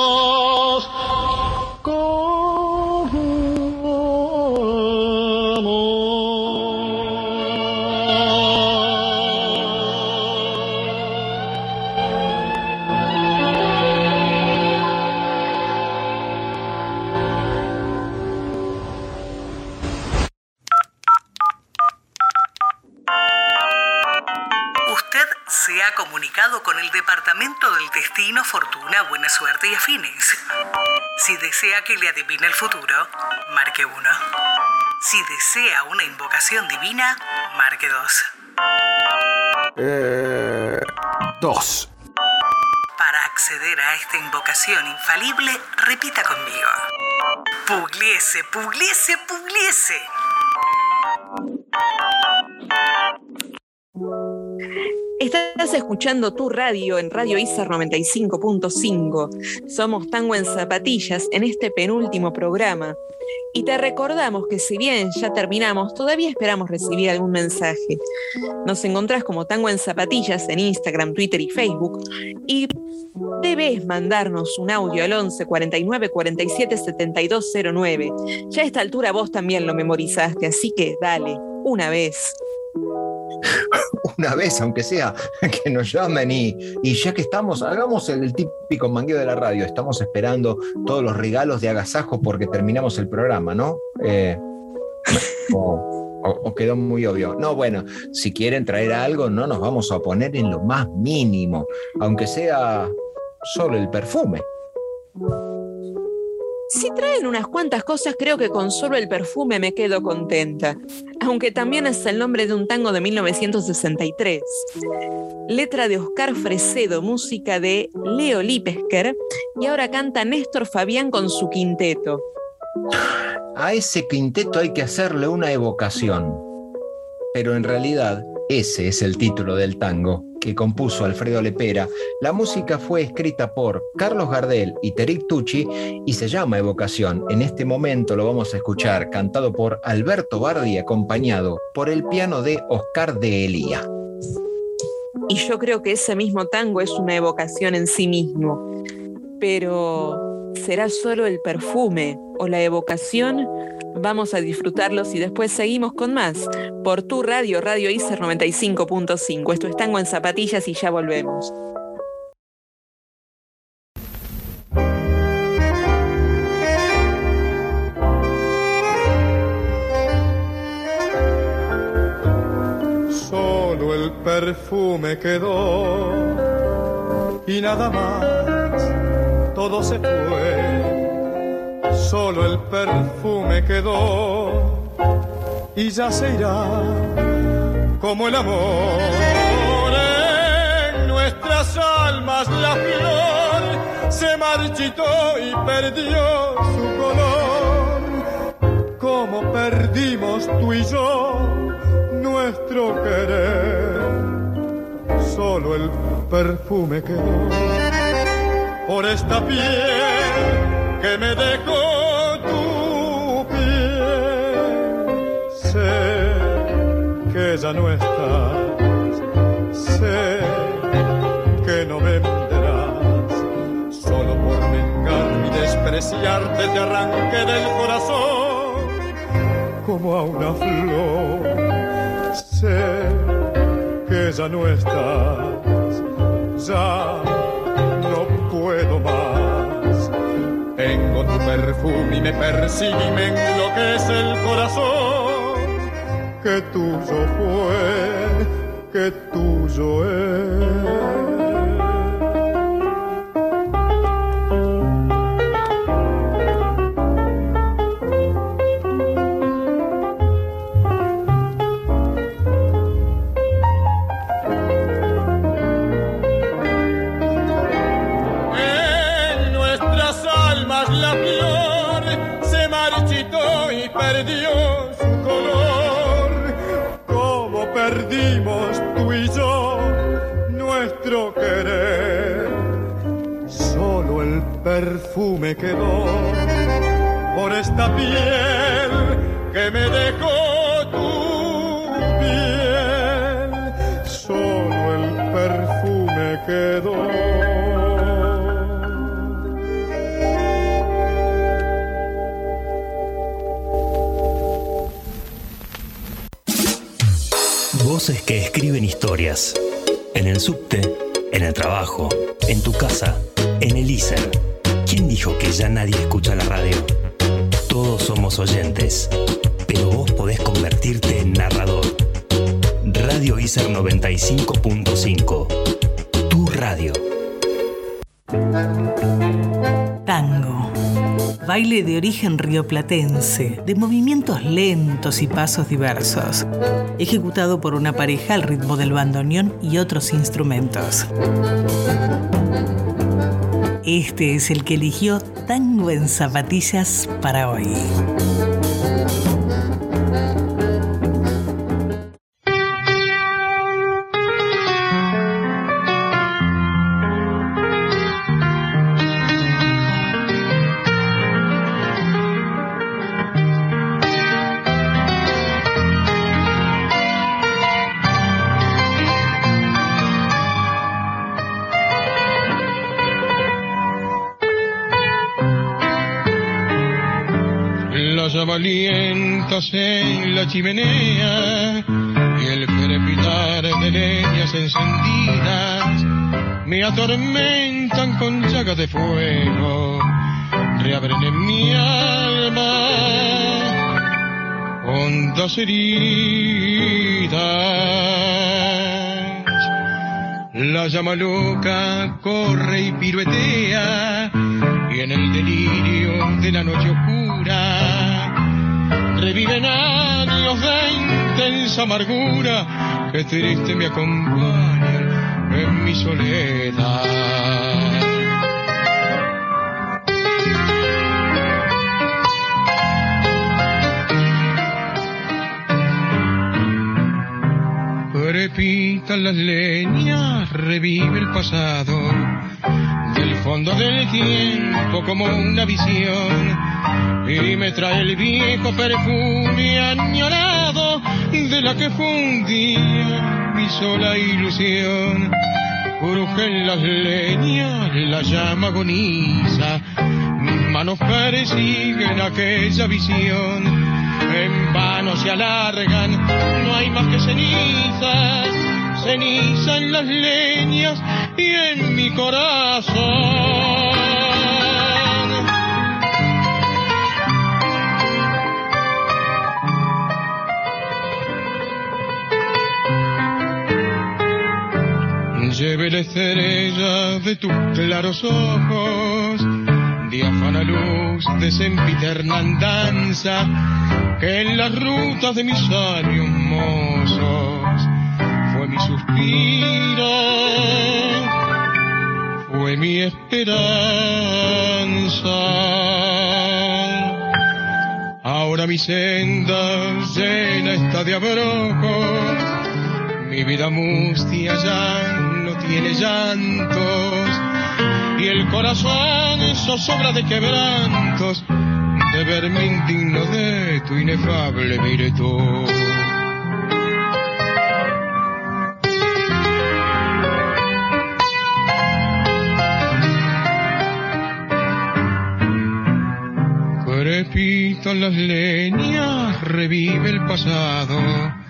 El Departamento del Destino, Fortuna, Buena Suerte y Afines. Si desea que le adivine el futuro, marque 1. Si desea una invocación divina, marque 2. Eh, dos. Para acceder a esta invocación infalible, repita conmigo. Pugliese, pugliese, pugliese. Estás escuchando tu radio en Radio ISAR 95.5. Somos Tango en Zapatillas en este penúltimo programa. Y te recordamos que si bien ya terminamos, todavía esperamos recibir algún mensaje. Nos encontrás como Tango en Zapatillas en Instagram, Twitter y Facebook. Y debes mandarnos un audio al 11 49 47 72 09. Ya a esta altura vos también lo memorizaste, así que dale, una vez. Una vez, aunque sea, [laughs] que nos llamen y, ya que estamos, hagamos el típico mangueo de la radio, estamos esperando todos los regalos de agasajo porque terminamos el programa, ¿no? Eh, o, o- o quedó muy obvio. No, bueno, si quieren traer algo, no nos vamos a poner en lo más mínimo, aunque sea solo el perfume. Si traen unas cuantas cosas, creo que con solo el perfume me quedo contenta. Aunque también es el nombre de un tango de 1963. Letra de Oscar Fresedo, música de Leo Lipesker. Y ahora canta Néstor Fabián con su quinteto. A ese quinteto hay que hacerle una evocación. Pero en realidad, ese es el título del tango que compuso Alfredo Lepera. La música fue escrita por Carlos Gardel y Terik Tucci y se llama Evocación. En este momento lo vamos a escuchar cantado por Alberto Bardi acompañado por el piano de Oscar de Elía. Y yo creo que ese mismo tango es una evocación en sí mismo. Pero será solo el perfume o la evocación. Vamos a disfrutarlos y después seguimos con más. Por tu radio, Radio ICER 95.5. Esto es Tango en Zapatillas y ya volvemos. Solo el perfume quedó y nada más, todo se fue. Solo el perfume quedó y ya se irá como el amor. En nuestras almas la flor se marchitó y perdió su color. Como perdimos tú y yo nuestro querer, solo el perfume quedó por esta piel que me dejó tu piel. Sé que ya no estás, sé que no vendrás, solo por vengarme y despreciarte te arranqué del corazón como a una flor. Sé que ya no estás, ya perfume y me persigue y me enloquece el corazón. Que tuyo fue, que tuyo es. Quedó por esta piel que me dejó tu piel. Solo el perfume quedó. Voces que escriben historias. En el subte, en el trabajo, en tu casa, en el ISER. ¿Quién dijo que ya nadie escucha la radio? Todos somos oyentes, pero vos podés convertirte en narrador. Radio ISER 95.5. Tu radio. Tango. Baile de origen rioplatense, de movimientos lentos y pasos diversos, ejecutado por una pareja al ritmo del bandoneón y otros instrumentos. Este es el que eligió Tango en Zapatillas para hoy. Chimenea y el crepitar de leñas encendidas me atormentan con llagas de fuego, reabren en mi alma hondas heridas. La llama loca corre y piruetea y en el delirio de la noche oscura reviven de intensa amargura que triste me acompañan en mi soledad. Repitan las leñas, revive el pasado, del fondo del tiempo como una visión, y me trae el viejo perfume añorado de la que fundía mi sola ilusión. Crujen las leñas, la llama agoniza, mis manos persiguen aquella visión en vano se alargan, no hay más que cenizas, ceniza en las leñas y en mi corazón. Lleve la estrella de tus claros ojos, diáfana luz de sempiterna andanza, que en las rutas de mis años mozos fue mi suspiro, fue mi esperanza. Ahora mi senda llena está de abrojos, mi vida mustia ya tiene llantos, y el corazón zozobra de quebrantos de verme indigno de tu inefable virtud. Crepitan las leñas, revive el pasado,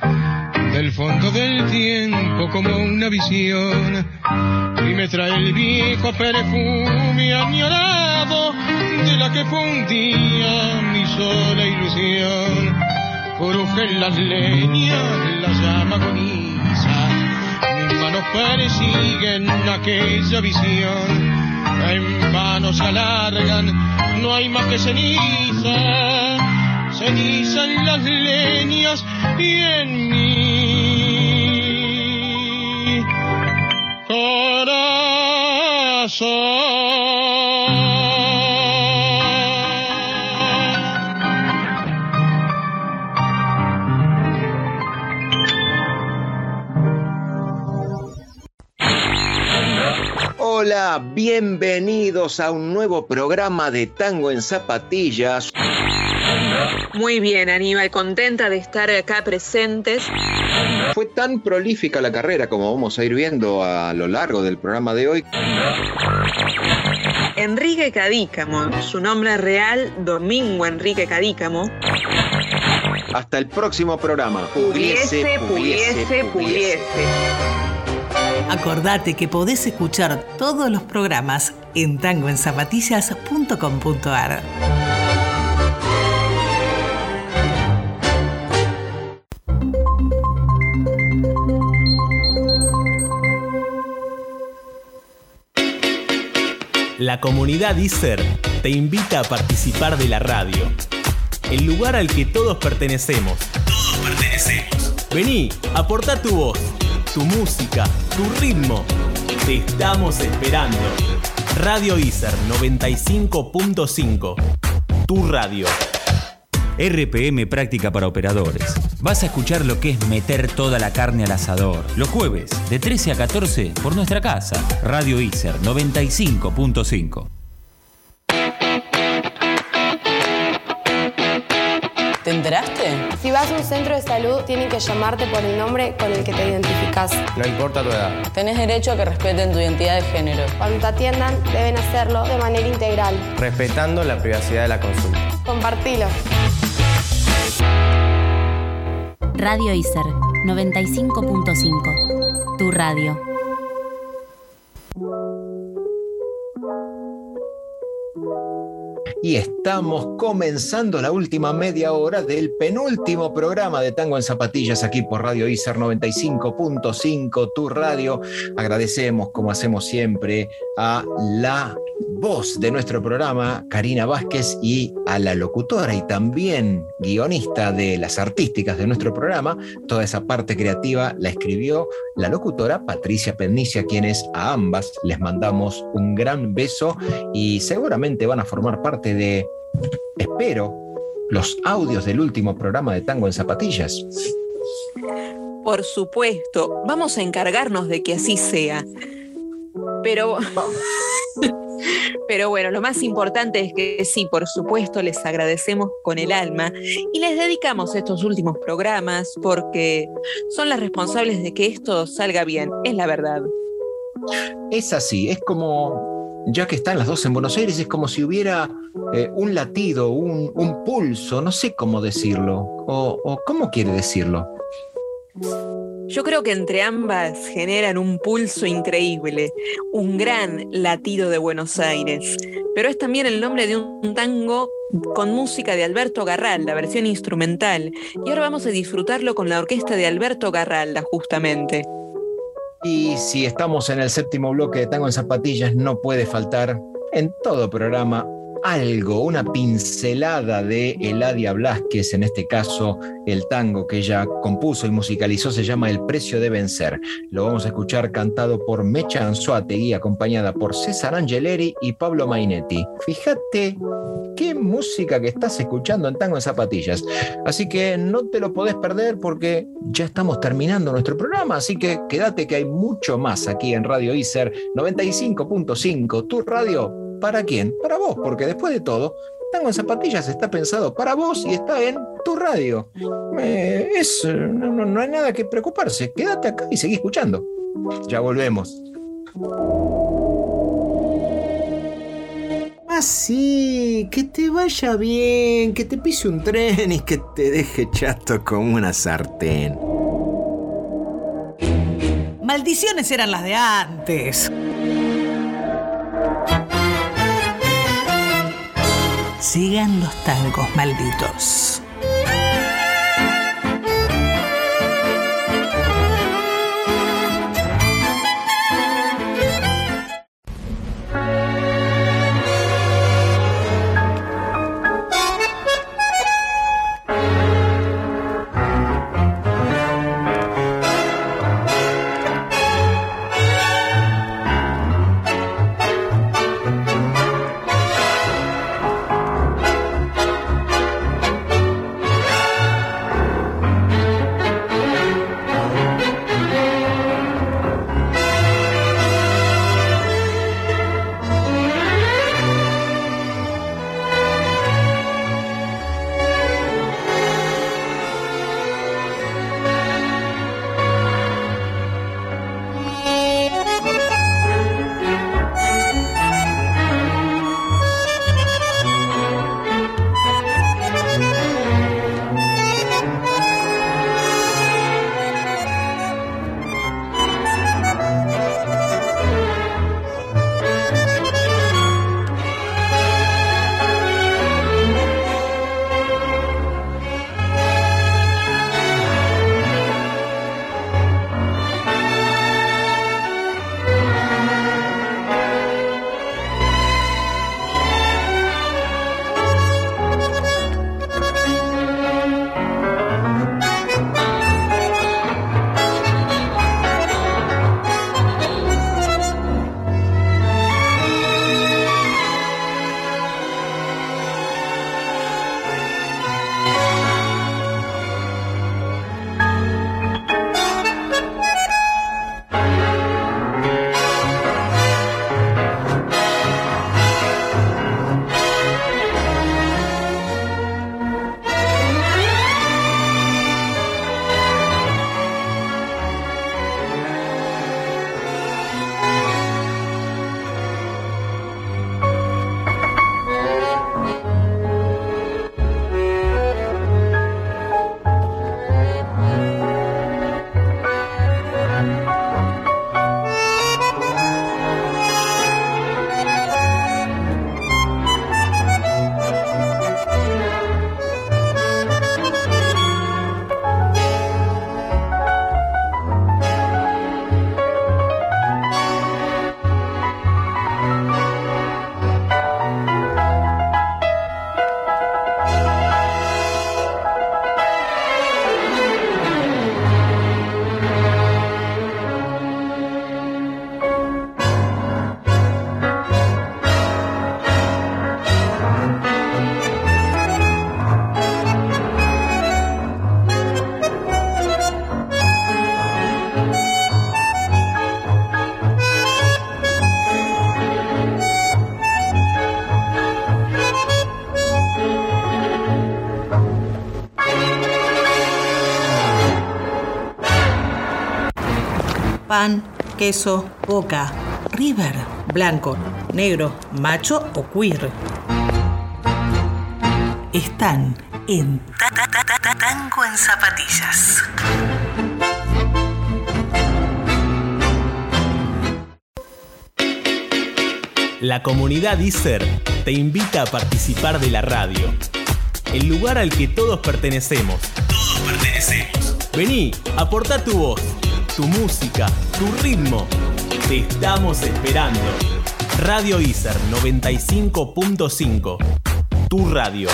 fondo del tiempo como una visión, y me trae el viejo perfume añorado de la que fue un día mi sola ilusión. Crujen las leñas, la llama agoniza, mis manos persiguen aquella visión. En vano se alargan, no hay más que ceniza, ceniza en las leñas y en mi Hola, bienvenidos a un nuevo programa de Tango en Zapatillas. Muy bien, Aníbal, contenta de estar acá presentes. Fue tan prolífica la carrera como vamos a ir viendo a lo largo del programa de hoy. Enrique Cadícamo, su nombre real, Domingo Enrique Cadícamo. Hasta el próximo programa. Pudiese, pudiese, pudiese. Acordate que podés escuchar todos los programas en tangoenzapatillas.com.ar. La comunidad ISER te invita a participar de la radio, el lugar al que todos pertenecemos. Todos pertenecemos. Vení, aporta tu voz, tu música, tu ritmo. Te estamos esperando. Radio ISER 95.5. Tu radio. RPM Práctica para Operadores. Vas a escuchar lo que es meter toda la carne al asador. Los jueves, de 13 a 14, por nuestra casa. Radio ISER 95.5. ¿Te enteraste? Si vas a un centro de salud, tienen que llamarte por el nombre con el que te identificas. No importa tu edad. Tenés derecho a que respeten tu identidad de género. Cuando te atiendan, deben hacerlo de manera integral. Respetando la privacidad de la consulta. Compartilo. Radio ICER 95.5. Tu radio. Y estamos comenzando la última media hora del penúltimo programa de Tango en Zapatillas aquí por Radio ICER 95.5, tu radio. Agradecemos, como hacemos siempre, a la voz de nuestro programa, Karina Vázquez, y a la locutora y también guionista de las artísticas de nuestro programa. Toda esa parte creativa la escribió la locutora Patricia Pendicia, quienes a ambas les mandamos un gran beso y seguramente van a formar parte de, espero, los audios del último programa de Tango en Zapatillas. Por supuesto, vamos a encargarnos de que así sea. Pero... Pero bueno, lo más importante es que sí, por supuesto, les agradecemos con el alma y les dedicamos estos últimos programas porque son las responsables de que esto salga bien, es la verdad. Es así, es como, ya que están las dos en Buenos Aires, es como si hubiera eh, un latido, un, pulso, no sé cómo decirlo, o, o cómo quiere decirlo. Yo creo que entre ambas generan un pulso increíble, un gran latido de Buenos Aires, pero es también el nombre de un tango con música de Alberto Garralda, versión instrumental, y ahora vamos a disfrutarlo con la orquesta de Alberto Garralda, justamente. Y si estamos en el séptimo bloque de Tango en Zapatillas, no puede faltar en todo programa algo, una pincelada de Eladia Blasquez, en este caso el tango que ella compuso y musicalizó se llama El precio de vencer. Lo vamos a escuchar cantado por Mecha Anzuategui, acompañada por César Angeleri y Pablo Mainetti. Fíjate qué música que estás escuchando en Tango en Zapatillas. Así que no te lo podés perder porque ya estamos terminando nuestro programa, así que quédate que hay mucho más aquí en Radio ICER 95.5, tu radio ¿Para quién? Para vos, porque después de todo, Tango en Zapatillas está pensado para vos y está en tu radio. Eh, es, no, no, hay nada que preocuparse. Quédate acá y seguí escuchando. Ya volvemos. Así, que te vaya bien, que te pise un tren y que te deje chato como una sartén. Maldiciones eran las de antes. Sigan los tangos malditos. Pan, queso, boca, river, blanco, negro, macho o queer. Están en Tango en Zapatillas. La comunidad ISER te invita a participar de la radio. El lugar al que todos pertenecemos. Todos pertenecemos. Vení, aporta tu voz, tu música, tu ritmo. Te estamos esperando. Radio ISER 95.5. Tu radio.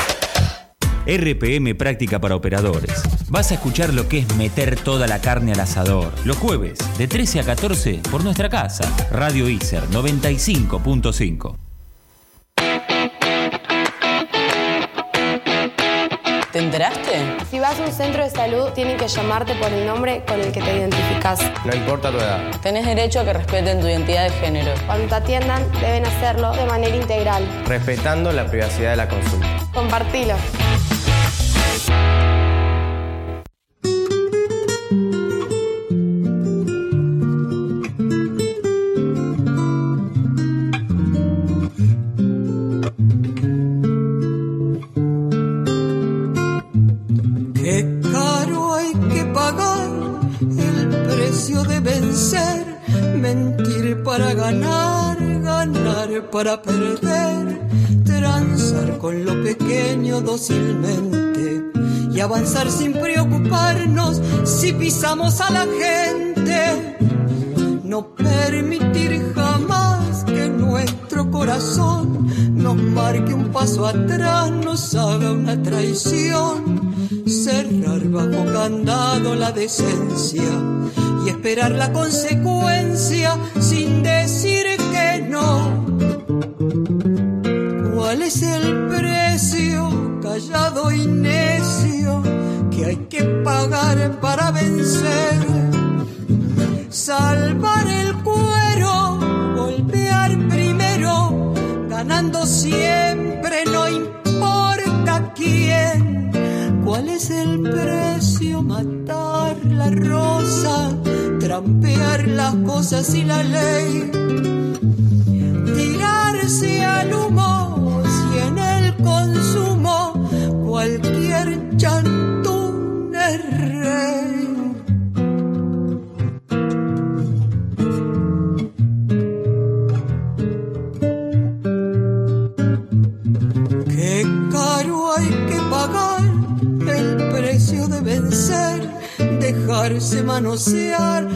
RPM Práctica para Operadores. Vas a escuchar lo que es meter toda la carne al asador. Los jueves, de 13 a 14, por nuestra casa. Radio ISER 95.5. ¿Te enteraste? Si vas a un centro de salud, tienen que llamarte por el nombre con el que te identificas. No importa tu edad. Tenés derecho a que respeten tu identidad de género. Cuando te atiendan, deben hacerlo de manera integral. Respetando la privacidad de la consulta. Compartilo. Para perder, transar con lo pequeño dócilmente y avanzar sin preocuparnos si pisamos a la gente. No permitir jamás que nuestro corazón nos marque un paso atrás, nos haga una traición. Cerrar bajo candado la decencia y esperar la consecuencia necio, que hay que pagar para vencer? Salvar el cuero, golpear primero, ganando siempre, no importa quién. ¿Cuál es el precio? Matar la rosa, trampear las cosas y la ley. associar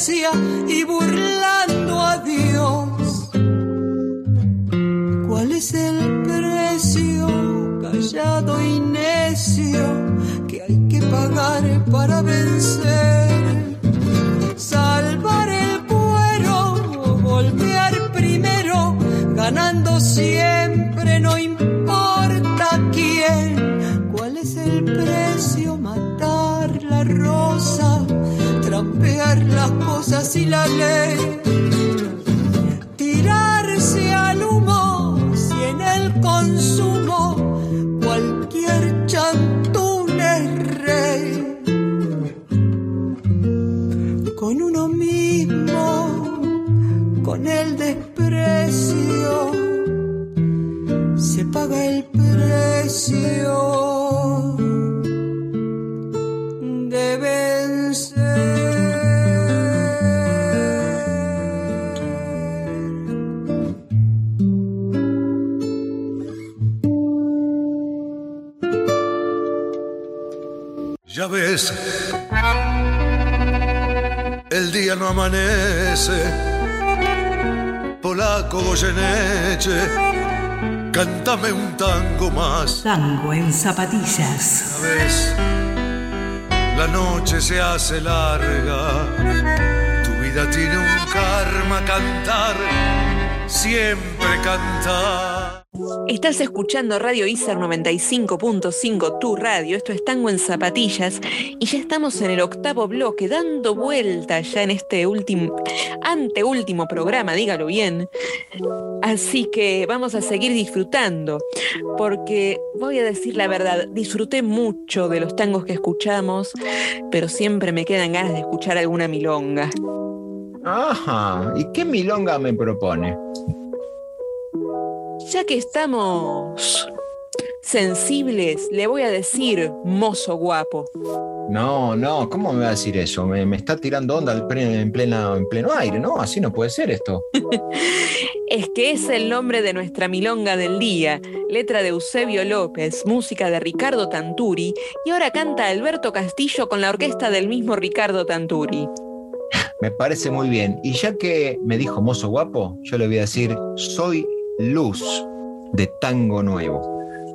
y burlando a Dios. ¿Cuál es el precio, callado y necio, que hay que pagar para vencer? Salvar el cuero, golpear primero, ganando siempre, las cosas y la ley. Amanece. Polaco Goyeneche, cántame un tango más. Tango en zapatillas. Ya ves, la noche se hace larga. Tu vida tiene un karma cantar siempre cantar. Estás escuchando Radio Iser 95.5, tu radio. Esto es Tango en Zapatillas. Y ya estamos en el octavo bloque, dando vuelta ya en este último, anteúltimo programa, dígalo bien. Así que vamos a seguir disfrutando, porque voy a decir la verdad, disfruté mucho de los tangos que escuchamos, pero siempre me quedan ganas de escuchar alguna milonga. Ajá, ¿y qué milonga me propone? Ya que estamos sensibles, le voy a decir mozo guapo. No, no, ¿cómo me va a decir eso? Me, me está tirando onda en, plena, en pleno aire, ¿no? Así no puede ser esto. [laughs] Es que es el nombre de nuestra milonga del día, letra de Eusebio López, música de Ricardo Tanturi, y ahora canta Alberto Castillo con la orquesta del mismo Ricardo Tanturi. [laughs] Me parece muy bien. Y ya que me dijo mozo guapo, yo le voy a decir, soy Luz de Tango Nuevo.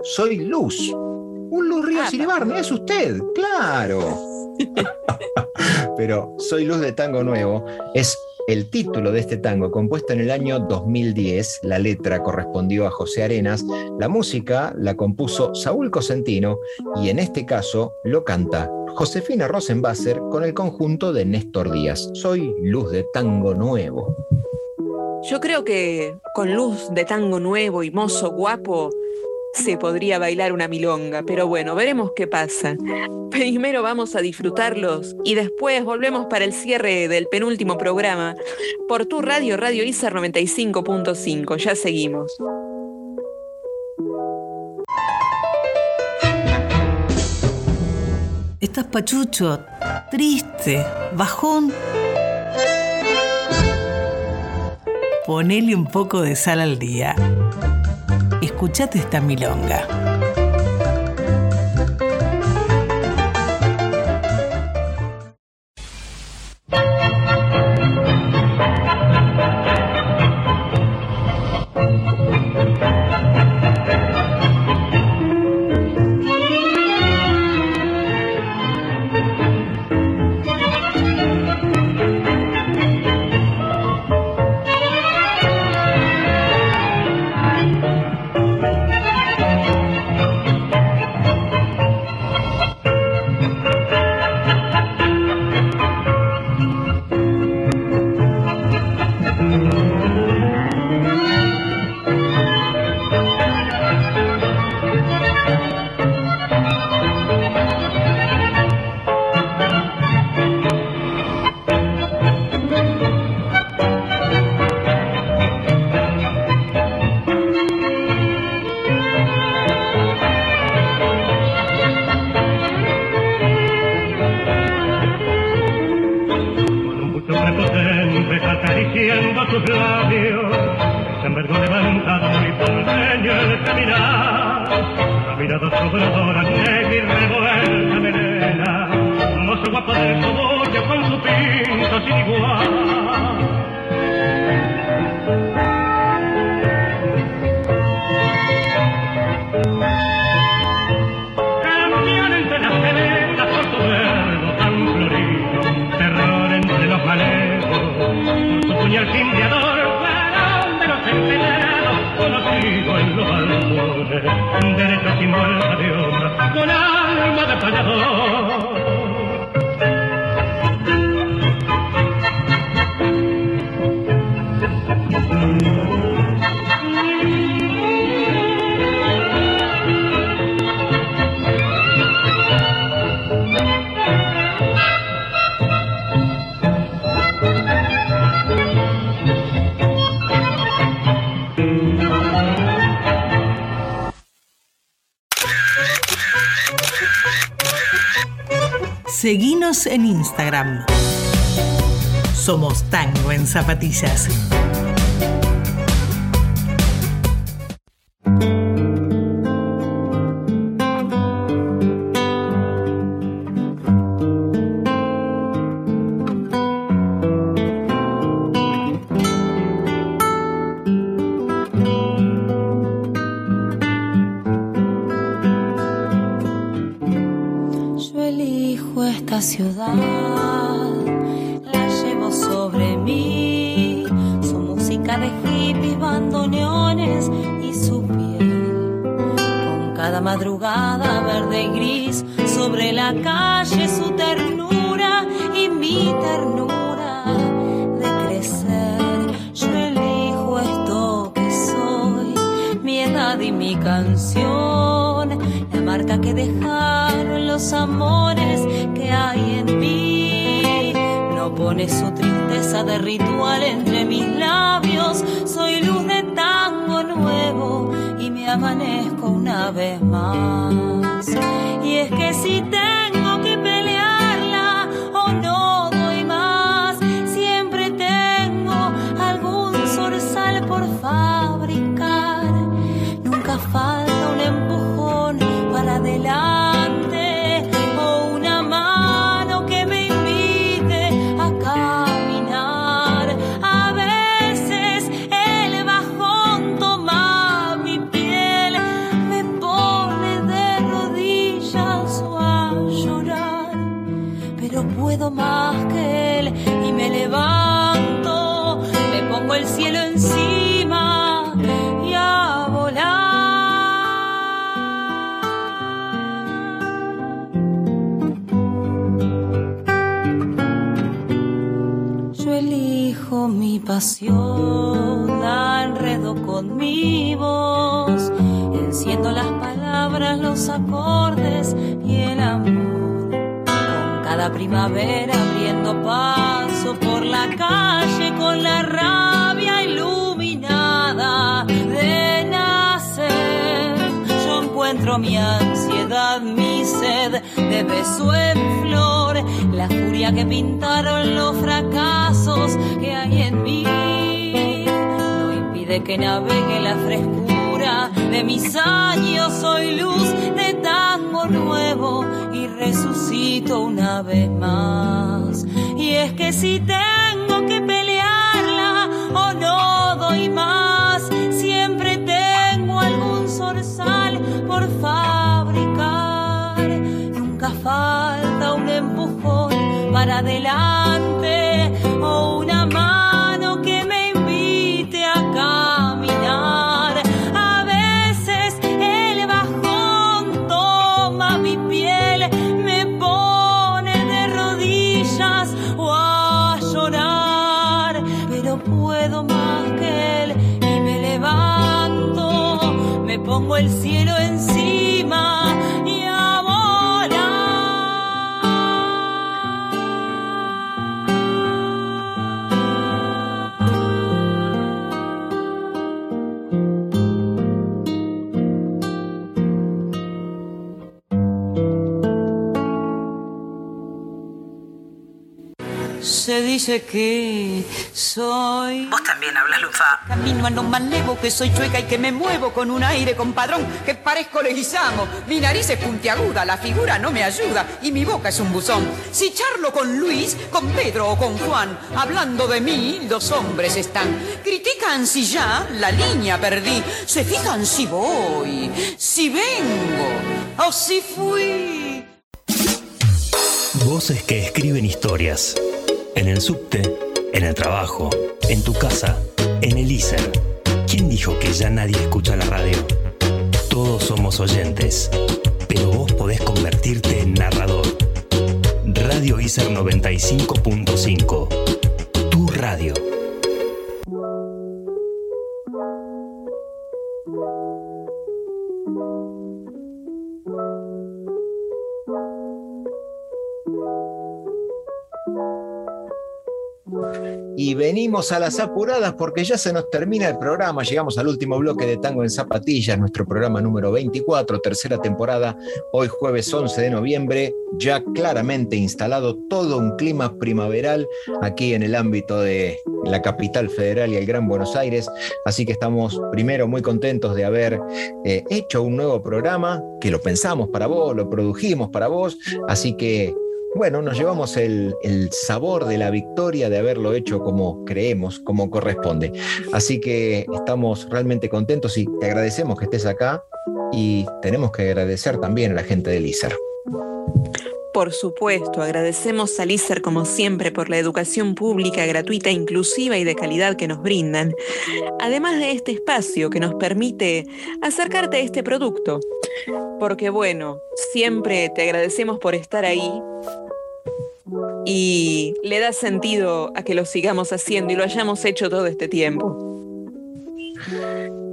Soy Luz. Un Luz Ríos Iribarne, es usted, claro. [laughs] Pero Soy Luz de Tango Nuevo es el título de este tango, compuesto en el año 2010. La letra correspondió a José Arenas, la música la compuso Saúl Cosentino y en este caso lo canta Josefina Rosenbasser con el conjunto de Néstor Díaz. Soy Luz de Tango Nuevo. Yo creo que con luz de tango nuevo y mozo guapo se podría bailar una milonga, pero bueno, veremos qué pasa. Primero vamos a disfrutarlos y después volvemos para el cierre del penúltimo programa por tu radio, Radio ISAR 95.5. Ya seguimos. Estás pachucho, triste, bajón. Ponele un poco de sal al día. Escuchate esta milonga. En Instagram. Somos Tango en Zapatillas. Que pintaron los fracasos que hay en mí. No impide que navegue la frescura de mis años, soy luz de tango nuevo y resucito una vez más. Y es que si tengo que pelearla o no doy más, para adelante Se dice que soy. Vos también hablas lunfa. Camino a no malevo, que soy chueca y que me muevo con un aire compadrón, que parezco leguizamo. Mi nariz es puntiaguda, la figura no me ayuda y mi boca es un buzón. Si charlo con Luis, con Pedro o con Juan, hablando de mí, los hombres están. Critican si ya la línea perdí, se fijan si voy, si vengo o si fui. Voces que escriben historias. En el subte, en el trabajo, en tu casa, en el ISER. ¿Quién dijo que ya nadie escucha la radio? Todos somos oyentes, pero vos podés convertirte en narrador. Radio ISER 95.5. Tu radio. Y venimos a las apuradas porque ya se nos termina el programa. Llegamos al último bloque de Tango en Zapatillas, nuestro programa número 24, tercera temporada. Hoy jueves 11 de noviembre, ya claramente instalado todo un clima primaveral aquí en el ámbito de la capital federal y el Gran Buenos Aires. Así que estamos primero muy contentos de haber eh, hecho un nuevo programa, que lo pensamos para vos, lo produjimos para vos. Así que bueno, nos llevamos el, sabor de la victoria de haberlo hecho como creemos, como corresponde. Así que estamos realmente contentos y te agradecemos que estés acá y tenemos que agradecer también a la gente del ISER. Por supuesto, agradecemos a LISER como siempre por la educación pública, gratuita, inclusiva y de calidad que nos brindan, además de este espacio que nos permite acercarte a este producto. Porque bueno, siempre te agradecemos por estar ahí y le da sentido a que lo sigamos haciendo y lo hayamos hecho todo este tiempo.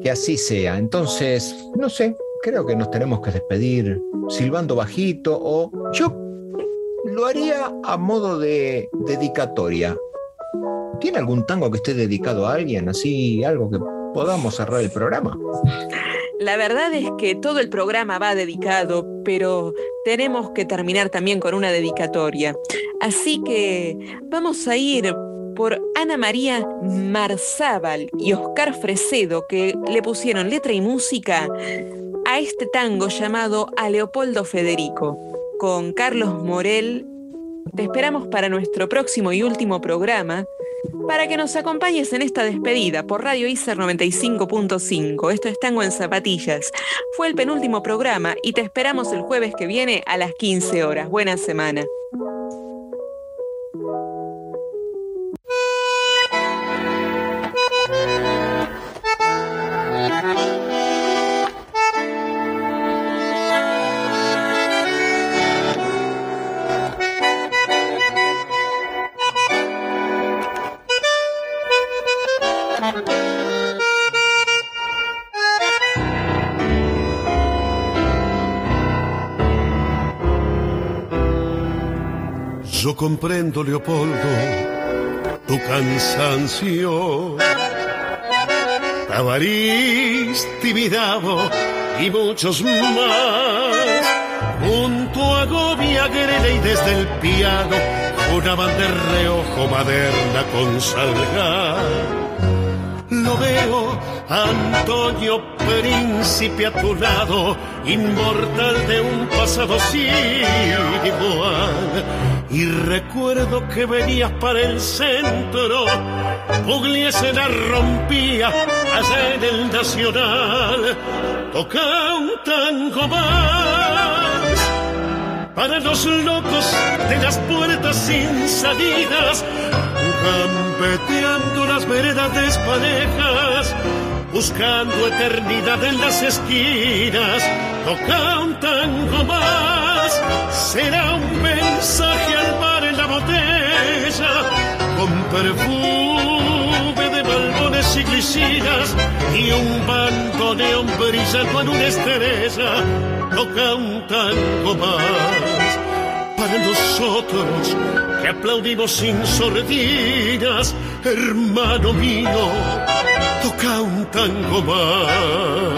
Que así sea. Entonces, no sé, creo que nos tenemos que despedir silbando bajito o yo lo haría a modo de dedicatoria. ¿Tiene algún tango que esté dedicado a alguien? Así, algo que podamos cerrar el programa. La verdad es que todo el programa va dedicado, pero tenemos que terminar también con una dedicatoria. Así que vamos a ir por Ana María Marzábal y Oscar Fresedo, que le pusieron letra y música a este tango llamado A Leopoldo Federico, con Carlos Morel. Te esperamos para nuestro próximo y último programa, para que nos acompañes en esta despedida por Radio ICER 95.5. Esto es Tango en Zapatillas. Fue el penúltimo programa y te esperamos el jueves que viene a las 15 horas. Buena semana. Yo comprendo, Leopoldo, tu cansancio. Tabarís, Tibidabo y muchos más. Junto a Grela y desde el piano, una de reojo maderna con salgar lo veo, Antonio Príncipe a tu lado, inmortal de un pasado sin igual. Y recuerdo que venías para el centro, Pugliese la rompía allá en el Nacional, toca un tango más. Para los locos de las puertas sin salidas, gambeteando las veredas desparejas, buscando eternidad en las esquinas, toca un tango más, será un mensaje al mar en la botella, con perfume de balbones y glicinas, y un bandoneón brillando en una estrella, toca un tango más para nosotros que aplaudimos sin sordinas, hermano mío, toca un tango más,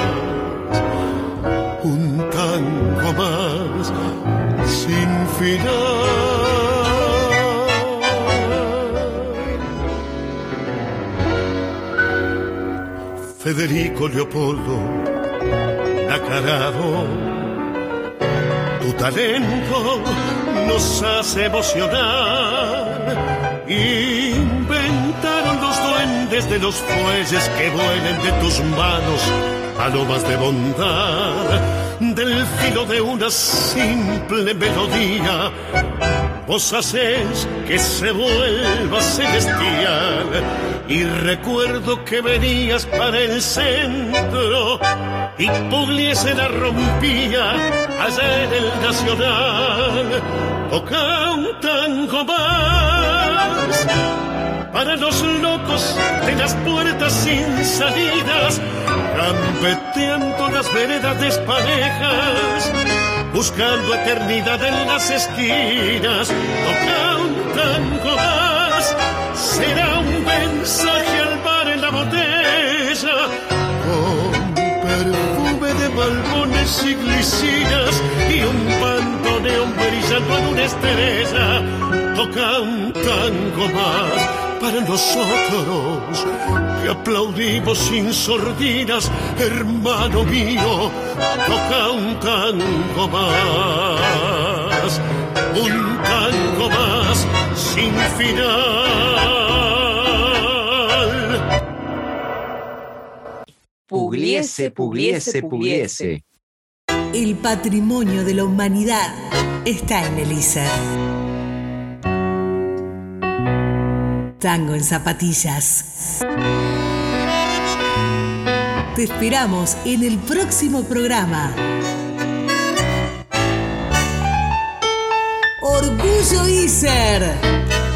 un tango más Federico Leopoldo, Nacarado, tu talento nos hace emocionar. Inventaron los duendes de los fuelles que vuelen de tus manos palomas de bondad, del filo de una simple melodía. Vos haces que se vuelva celestial y recuerdo que venías para el centro y Pugliese la rompía allá en el Nacional. Toca un tango más para los locos de las puertas sin salidas, gambeteando las veredas desparejas, buscando eternidad en las esquinas. Toca un tango más, será un mensaje al bar en la botella, con perfume de balbones y glicinas y un pantoneón brillando en una estrella. Toca un tango más para nosotros que aplaudimos sin sordinas, hermano mío, toca un tango más, un tango más sin final. Pugliese, pugliese, pugliese. El patrimonio de la humanidad está en el Tango en zapatillas. Te esperamos en el próximo programa. Orgullo ISER.